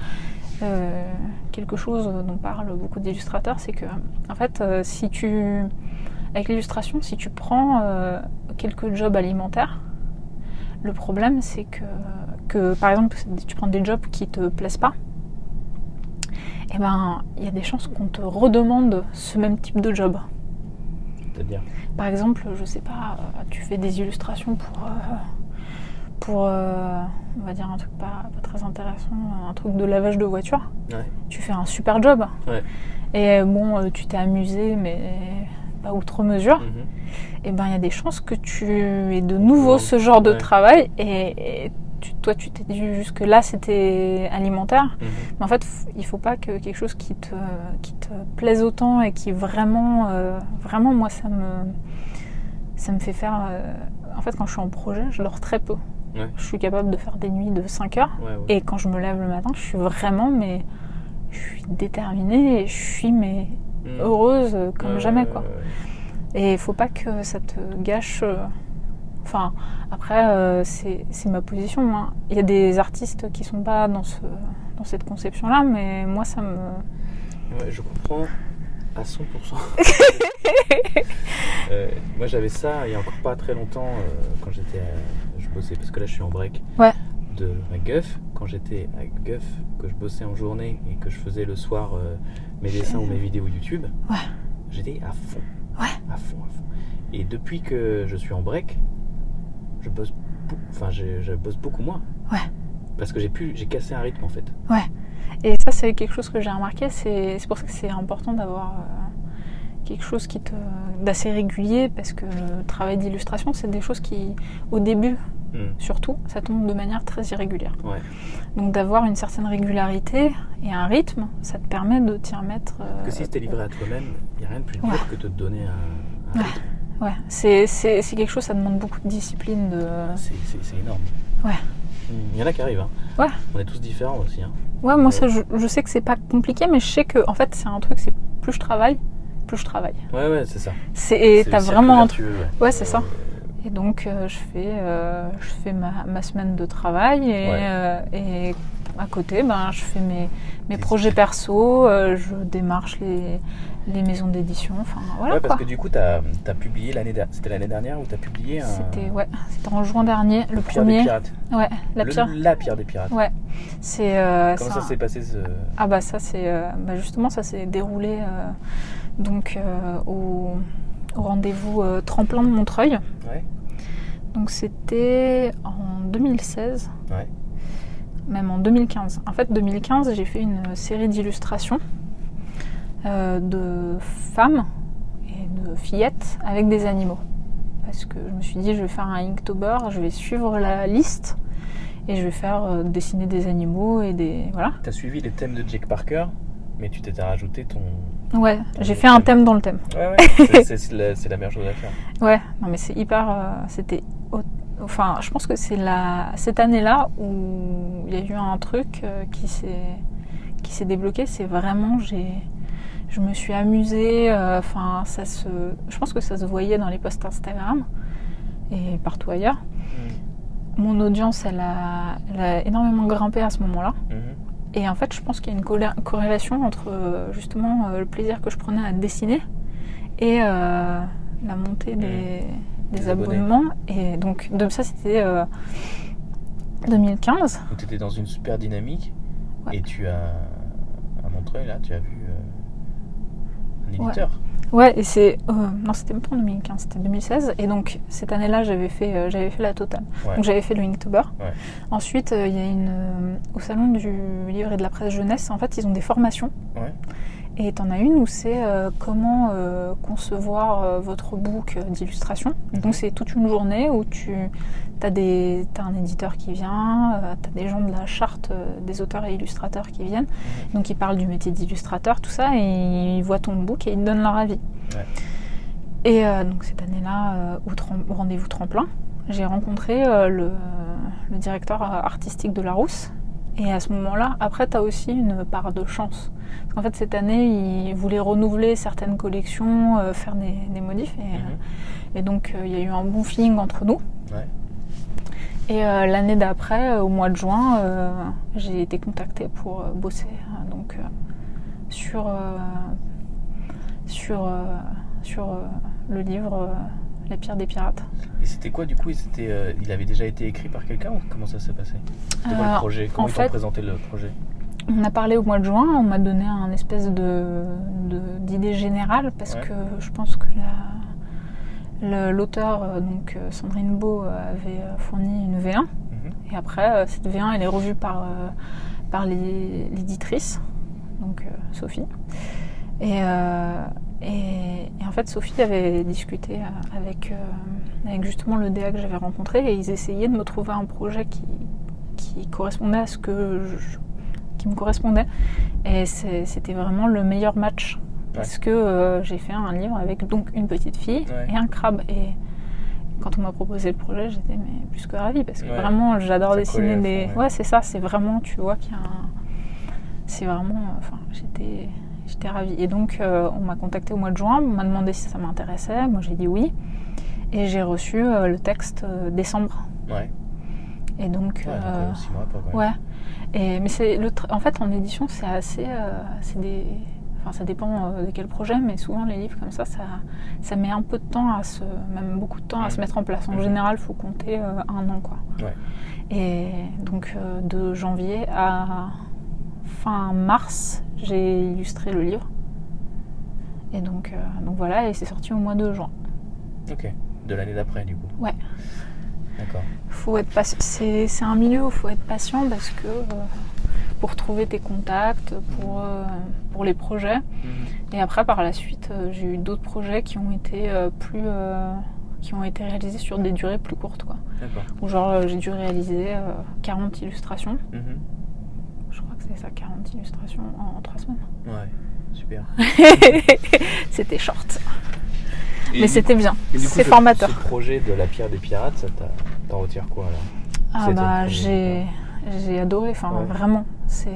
euh, quelque chose dont parlent beaucoup d'illustrateurs, c'est que en fait, euh, si tu avec l'illustration, si tu prends euh, quelques jobs alimentaires, le problème c'est que, que par exemple tu prends des jobs qui te plaisent pas, et ben il y a des chances qu'on te redemande ce même type de job. C'est-à-dire? Par exemple, je sais pas, euh, tu fais des illustrations pour, euh, pour euh, on va dire un truc pas, pas très intéressant, un truc de lavage de voiture. Ouais. Tu fais un super job. Ouais. Et bon, euh, tu t'es amusé, mais pas outre mesure. Mhm. Et ben il y a des chances que tu aies de nouveau ce genre de travail et, et tu- toi tu t'es dit jusque là c'était alimentaire. Mhm. Mais en fait, il faut pas que quelque chose qui te, qui te plaise autant et qui vraiment, euh, vraiment, moi, ça me, ça me fait faire. euh, en fait, quand je suis en projet, je dors très peu. Ouais. Je suis capable de faire des nuits de 5 heures. Ouais, ouais. Et quand je me lève le matin, je suis vraiment, mais je suis déterminée et je suis, mais Mhm. heureuse euh, comme jamais, quoi. Et il faut pas que ça te gâche. euh, Enfin, après, euh, c'est ma position. hein. Il y a des artistes qui sont pas dans, ce, dans cette conception-là, mais moi, ça me. Ouais, je comprends à 100%. Euh, moi j'avais ça il y a encore pas très longtemps euh, quand j'étais je bossais parce que là je suis en break Ouais. de ma Guff quand j'étais à Guff que je bossais en journée et que je faisais le soir euh, mes dessins ou mes vidéos YouTube Ouais. j'étais à fond Ouais. à fond à fond et depuis que je suis en break je bosse enfin je, je bosse beaucoup moins Ouais. parce que j'ai pu, j'ai cassé un rythme en fait. Ouais. Et ça, c'est quelque chose que j'ai remarqué. C'est pour ça que c'est important d'avoir quelque chose qui te d'assez régulier parce que le travail d'illustration, c'est des choses qui, au début, hmm. surtout, ça tombe de manière très irrégulière. Donc d'avoir une certaine régularité et un rythme, ça te permet de t'y remettre. Parce que si c'était livré à toi-même, il n'y a rien de plus dur que de te donner un, rythme. Ouais, c'est quelque chose, ça demande beaucoup de discipline. De... C'est énorme. Ouais. Il y en a qui arrivent. Hein. Ouais. On est tous différents aussi. Hein. Ouais, moi, ça, je, je, sais que c'est pas compliqué, mais je sais que, en fait, c'est un truc, c'est plus je travaille, plus je travaille. Ouais, ouais, c'est ça. Et t'as vraiment un truc. Ouais, c'est ça. Et donc, euh, je fais, euh, je fais ma, ma, semaine de travail et, euh, et à côté, ben, je fais mes, mes projets perso, je démarche les, les maisons d'édition. Enfin, voilà. Ouais, parce que du coup, tu as, as, publié l'année dernière. C'était l'année dernière où tu as publié un. C'était ouais, en juin dernier, le, premier. Des pirates. Ouais, la pierre. La pierre des pirates. Ouais. C'est. Comment ça s'est passé ce... Ah bah ça c'est, bah justement ça s'est déroulé donc au au rendez-vous euh, tremplin de Montreuil. Donc c'était en 2016. Même en 2015. En fait, 2015, j'ai fait une série d'illustrations euh, de femmes et de fillettes avec des animaux. Parce que je me suis dit, je vais faire un Inktober, je vais suivre la liste et je vais faire euh, dessiner des animaux et des. Voilà. Tu as suivi les thèmes de Jake Parker mais tu t'étais rajouté ton. Ouais, j'ai fait un thème dans le thème. Ouais, ouais, c'est la, la, meilleure chose à faire. Ouais, non, mais c'est hyper. Euh, c'était. Enfin, je pense que c'est cette année-là où il y a eu un truc euh, qui s'est débloqué. C'est vraiment. Je me suis amusée. Euh, enfin, ça se. Je pense que ça se voyait dans les posts Instagram et partout ailleurs. Mm. Mon audience, elle a, elle a, énormément grimpé à ce moment-là. Mm-hmm. Et en fait, je pense qu'il y a une corrélation entre euh, justement euh, le plaisir que je prenais à dessiner et euh, la montée des, mmh. abonnements. Et donc, de ça, c'était 2015. Tu étais dans une super dynamique et tu as, à Montreuil, là, tu as vu un éditeur. Ouais, et c'est. Euh, non, c'était pas en 2015, c'était 2016. Et donc, cette année-là, j'avais fait, euh, j'avais fait la totale. Donc, j'avais fait le Inktober. Ensuite, euh, il y a une. au salon du livre et de la presse jeunesse, en fait, ils ont des formations. Et tu en as une où c'est comment concevoir votre book d'illustration. Mhm. Donc, c'est toute une journée où tu as, as un éditeur qui vient, tu as des gens de la charte des auteurs et illustrateurs qui viennent. Mhm. Donc, ils parlent du métier d'illustrateur, tout ça, et ils voient ton book et ils te donnent leur avis. Et euh, donc cette année-là, euh, au, rendez-vous tremplin, j'ai rencontré euh, le, directeur artistique de Larousse. Et à ce moment-là, après, tu as aussi une part de chance. Parce qu'en fait, cette année, il voulait renouveler certaines collections, faire des, modifs. Et, mhm. et donc, il y a eu un bon feeling entre nous. Et l'année d'après, au mois de juin, j'ai été contactée pour bosser donc, sur sur, euh, sur euh, le livre euh, La pierre des pirates. Et c'était quoi du coup Il avait déjà été écrit par quelqu'un ou comment ça s'est passé? C'était quoi le projet? Comment ils t'ont présenté le projet? On a parlé au mois de juin, on m'a donné un espèce de, d'idée générale parce que je pense que l'auteur, donc Sandrine Beau, avait fourni une V1. Mhm. Et après, cette V1, elle est revue par, par l'éditrice, donc Sophie. Euh, et, et, en fait, Sophie avait discuté euh, avec, euh, avec justement le DA que j'avais rencontré et ils essayaient de me trouver un projet qui, qui correspondait à ce que qui me correspondait. Et c'était vraiment le meilleur match. Parce que j'ai fait un livre avec donc une petite fille et un crabe. Et quand on m'a proposé le projet, j'étais mais plus que ravie parce que vraiment j'adore dessiner des. Ouais, c'est ça, c'est vraiment, tu vois, qu'il y a un. C'est vraiment. Enfin, j'étais J'étais ravie. Et donc, euh, on m'a contacté au mois de juin, on m'a demandé si ça m'intéressait. Moi, j'ai dit oui. Et j'ai reçu euh, le texte euh, décembre. Ouais. Et donc. Ouais, six mois, pas Ouais. Et, mais c'est le en fait, en édition, c'est assez. c'est des. Enfin, ça dépend de quel projet, mais souvent les livres comme ça, ça, ça met un peu de temps à se, même beaucoup de temps à se mettre en place. En général, il faut compter un an, quoi. Ouais. Et donc de janvier à fin mars, j'ai illustré le livre. Et donc, euh, donc voilà, et c'est sorti au mois de juin. Ok, de l'année d'après du coup. Ouais. Faut être c'est, c'est un milieu où il faut être patient parce que pour trouver tes contacts, pour, pour les projets. Mhm. Et après, par la suite, j'ai eu d'autres projets qui ont été plus qui ont été réalisés sur des durées plus courtes. Quoi. Ou genre, j'ai dû réaliser 40 illustrations. Mhm. Je crois que c'est ça, 40 illustrations en, en 3 semaines. Ouais. Super. c'était short. Mais c'était bien. C'est formateur. Ce projet de la pierre des pirates, ça t'en retire quoi là Ah bah j'ai j'ai adoré, enfin vraiment. C'est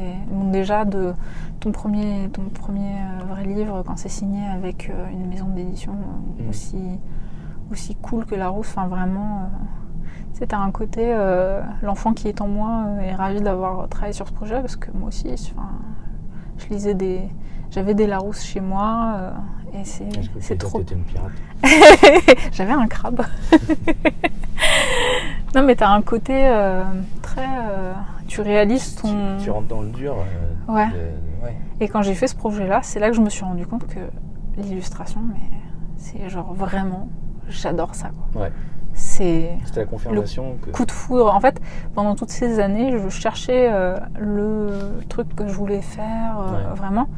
déjà de ton premier ton premier euh, vrai livre quand c'est signé avec euh, une maison d'édition euh, mm. aussi aussi cool que Larousse, enfin vraiment. c'était un côté l'enfant qui est en moi est ravi d'avoir travaillé sur ce projet parce que moi aussi, je lisais des j'avais des Larousse chez moi euh, et c'est, c'est trop. une pirate. J'avais un crabe. non mais t'as un côté euh, très. Euh, tu réalises ton. Tu, rentres dans le dur. Ouais. Et quand j'ai fait ce projet-là, c'est là que je me suis rendu compte que l'illustration, mais c'est genre vraiment, j'adore ça. Quoi. Ouais. C'est C'était la confirmation le coup de foudre. En fait, pendant toutes ces années, je cherchais le truc que je voulais faire vraiment.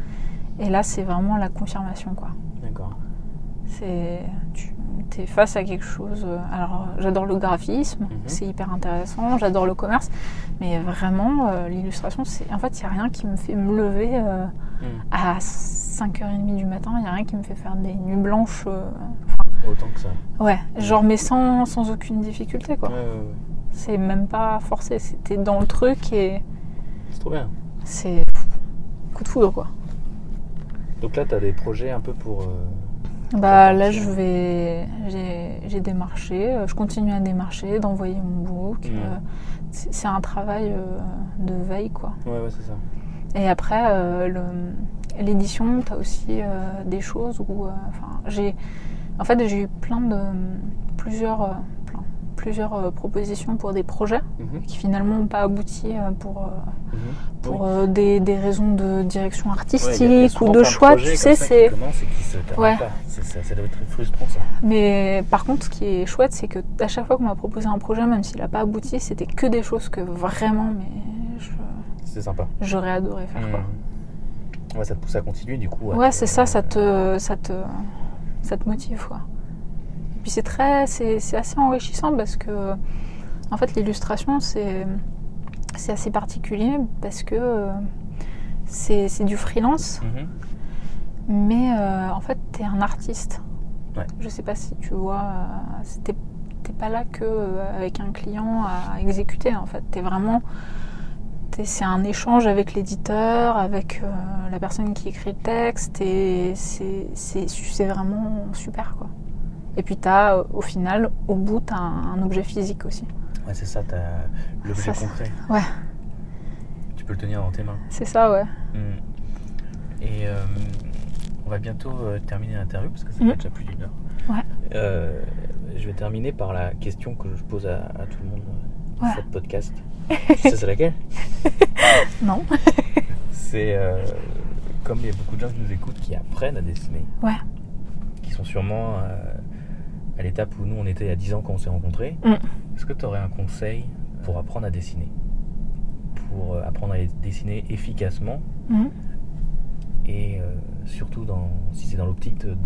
Et là, c'est vraiment la confirmation, quoi. D'accord. C'est, tu es face à quelque chose. Euh, alors, j'adore le graphisme, mhm. c'est hyper intéressant. J'adore le commerce, mais vraiment, euh, l'illustration, c'est, en fait, il n'y a rien qui me fait me lever euh, mhm. à 5h30 du matin. Il n'y a rien qui me fait faire des nuits blanches. Autant que ça. Ouais, genre, mais sans, sans aucune difficulté, quoi. C'est même pas forcé. C'était dans le truc et. C'est trop bien. C'est coup de foudre, quoi. Donc là, tu as des projets un peu pour. Euh, bah là, je vais. J'ai démarché, euh, je continue à démarcher, d'envoyer mon book. Euh, c'est un travail de veille, quoi. Ouais, ouais, c'est ça. Et après, l'édition, tu as aussi des choses où. Enfin, j'ai. En fait, j'ai eu plein de. plusieurs plusieurs euh, propositions pour des projets mhm. qui finalement n'ont pas abouti euh, pour, euh, mhm. pour des, des, raisons de direction artistique ou de choix. Tu sais, c'est. Ouais. Ça, ça, doit être frustrant ça. Mais par contre, ce qui est chouette, c'est que à chaque fois qu'on m'a proposé un projet, même s'il n'a pas abouti, c'était que des choses que vraiment, mais c'est sympa. J'aurais adoré faire quoi. Ouais, ça te pousse à continuer du coup. Ouais, c'est ça, ça te, ça te, ça te motive quoi puis c'est très, c'est assez enrichissant parce que, en fait, l'illustration, c'est assez particulier parce que c'est du freelance, mhm. mais euh, en fait, tu es un artiste. Ouais. Je sais pas si tu vois, euh, t'es pas là que euh, avec un client à exécuter. En fait, t'es vraiment, c'est un échange avec l'éditeur, avec la personne qui écrit le texte, et c'est vraiment super quoi. Et puis tu as au final, au bout, tu as un, objet physique aussi. Ouais, c'est ça, tu as l'objet concret. Ouais. Tu peux le tenir dans tes mains. C'est ça, ouais. Hmm. Et euh, on va bientôt euh, terminer l'interview parce que ça fait hmm. déjà plus d'une heure. Ouais. Euh, je vais terminer par la question que je pose à, tout le monde dans cette podcast. c'est laquelle? Non. c'est comme il y a beaucoup de gens qui nous écoutent qui apprennent à dessiner. Ouais. Qui sont sûrement à l'étape où nous on était il y a 10 ans quand on s'est rencontrés. Mm. Est-ce que tu aurais un conseil pour apprendre à dessiner? Pour euh, apprendre à dessiner efficacement mm. et euh, surtout dans, si c'est dans l'optique de,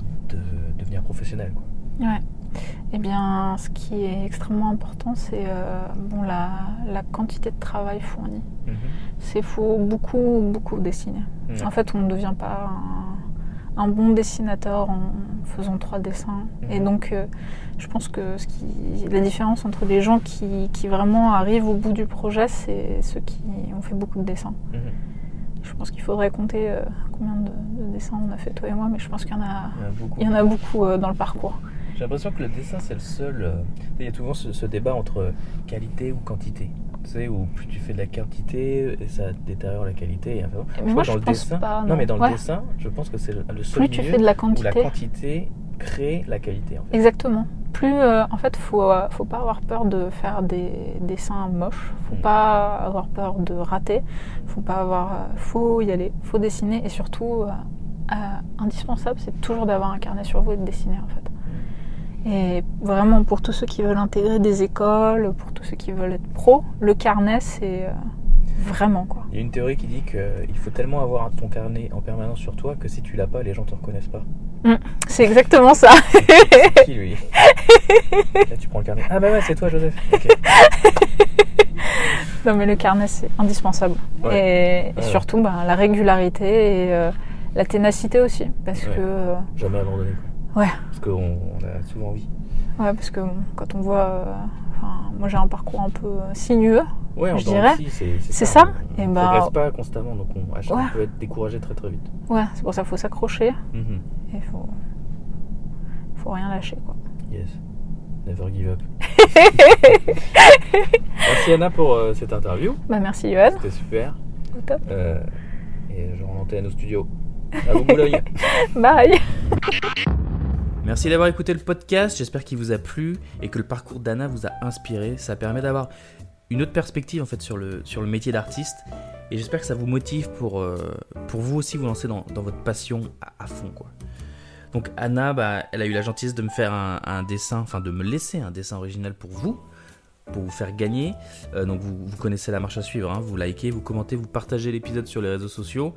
devenir professionnel quoi. Ouais. Eh bien, ce qui est extrêmement important, c'est euh, bon, la, quantité de travail fourni. Mm-hmm. C'est faut beaucoup, beaucoup dessiner. Mm. En fait, on ne devient pas un un bon dessinateur en faisant trois dessins. Et mhm. donc, euh, je pense que ce qui, la différence entre les gens qui, qui, vraiment arrivent au bout du projet, c'est ceux qui ont fait beaucoup de dessins. Mhm. Je pense qu'il faudrait compter euh, combien de, dessins on a fait toi et moi, mais je pense qu'il y en a, il y en a beaucoup, euh, dans le parcours. J'ai l'impression que le dessin, c'est le seul. il y a souvent ce, débat entre qualité ou quantité. Tu sais, où plus tu fais de la quantité, et ça détériore la qualité. Et moi, je dans le dessin, pas, non. mais dans le dessin, je pense que c'est le seul plus tu fais de la quantité. où la quantité crée la qualité. En fait. Exactement. Plus, euh, en fait, faut, euh, faut pas avoir peur de faire des dessins moches. Faut mm. pas avoir peur de rater. Faut pas avoir, euh, faut y aller. Faut dessiner et surtout, indispensable, c'est toujours d'avoir un carnet sur vous et de dessiner en fait. Et vraiment pour tous ceux qui veulent intégrer des écoles, pour tous ceux qui veulent être pro, le carnet c'est euh, vraiment quoi. Il y a une théorie qui dit qu'il faut tellement avoir ton carnet en permanence sur toi que si tu l'as pas, les gens te reconnaissent pas. Mm, c'est exactement ça. qui lui? Là, tu prends le carnet. Ah bah ouais, c'est toi Joseph. non mais le carnet c'est indispensable. Et, surtout bah, la régularité et euh, la ténacité aussi. Parce que. Euh, Jamais abandonner. Ouais. Parce qu'on a souvent envie. Ouais, parce que quand on voit. Euh, moi j'ai un parcours un peu sinueux. Ouais, je dirais. C'est ça. ça. On, ne bah, pas constamment, donc on, peut être découragé très très vite. Ouais, c'est pour ça qu'il faut s'accrocher. Mm-hmm. Et il faut, faut rien lâcher, quoi. Yes. Never give up. merci Anna pour euh, cette interview. Bah merci Johan. C'était super. Au top. Euh, et je rends l'antenne au studio. À vous Boulogne. Bye. Merci d'avoir écouté le podcast, j'espère qu'il vous a plu et que le parcours d'Anna vous a inspiré. Ça permet d'avoir une autre perspective en fait sur le, sur le métier d'artiste et j'espère que ça vous motive pour, euh, pour vous aussi vous lancer dans, dans votre passion à, fond quoi. Donc Anna, bah, elle a eu la gentillesse de me faire un, dessin, enfin de me laisser un dessin original pour vous, pour vous faire gagner. Euh, donc vous, vous, connaissez la marche à suivre, hein. vous likez, vous commentez, vous partagez l'épisode sur les réseaux sociaux.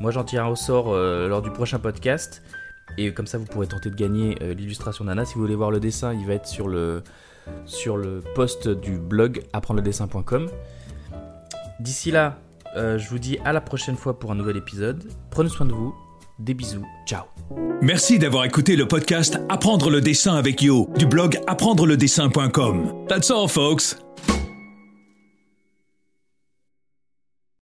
Moi j'en tire un au sort euh, lors du prochain podcast. Et comme ça vous pourrez tenter de gagner l'illustration d'Anna. Si vous voulez voir le dessin, il va être sur le, sur post du blog apprendre-le-dessin.com. D'ici là, euh, je vous dis à la prochaine fois pour un nouvel épisode. Prenez soin de vous. Des bisous. Ciao. Merci d'avoir écouté le podcast Apprendre le dessin avec Yo du blog apprendre-le-dessin.com. That's all, folks.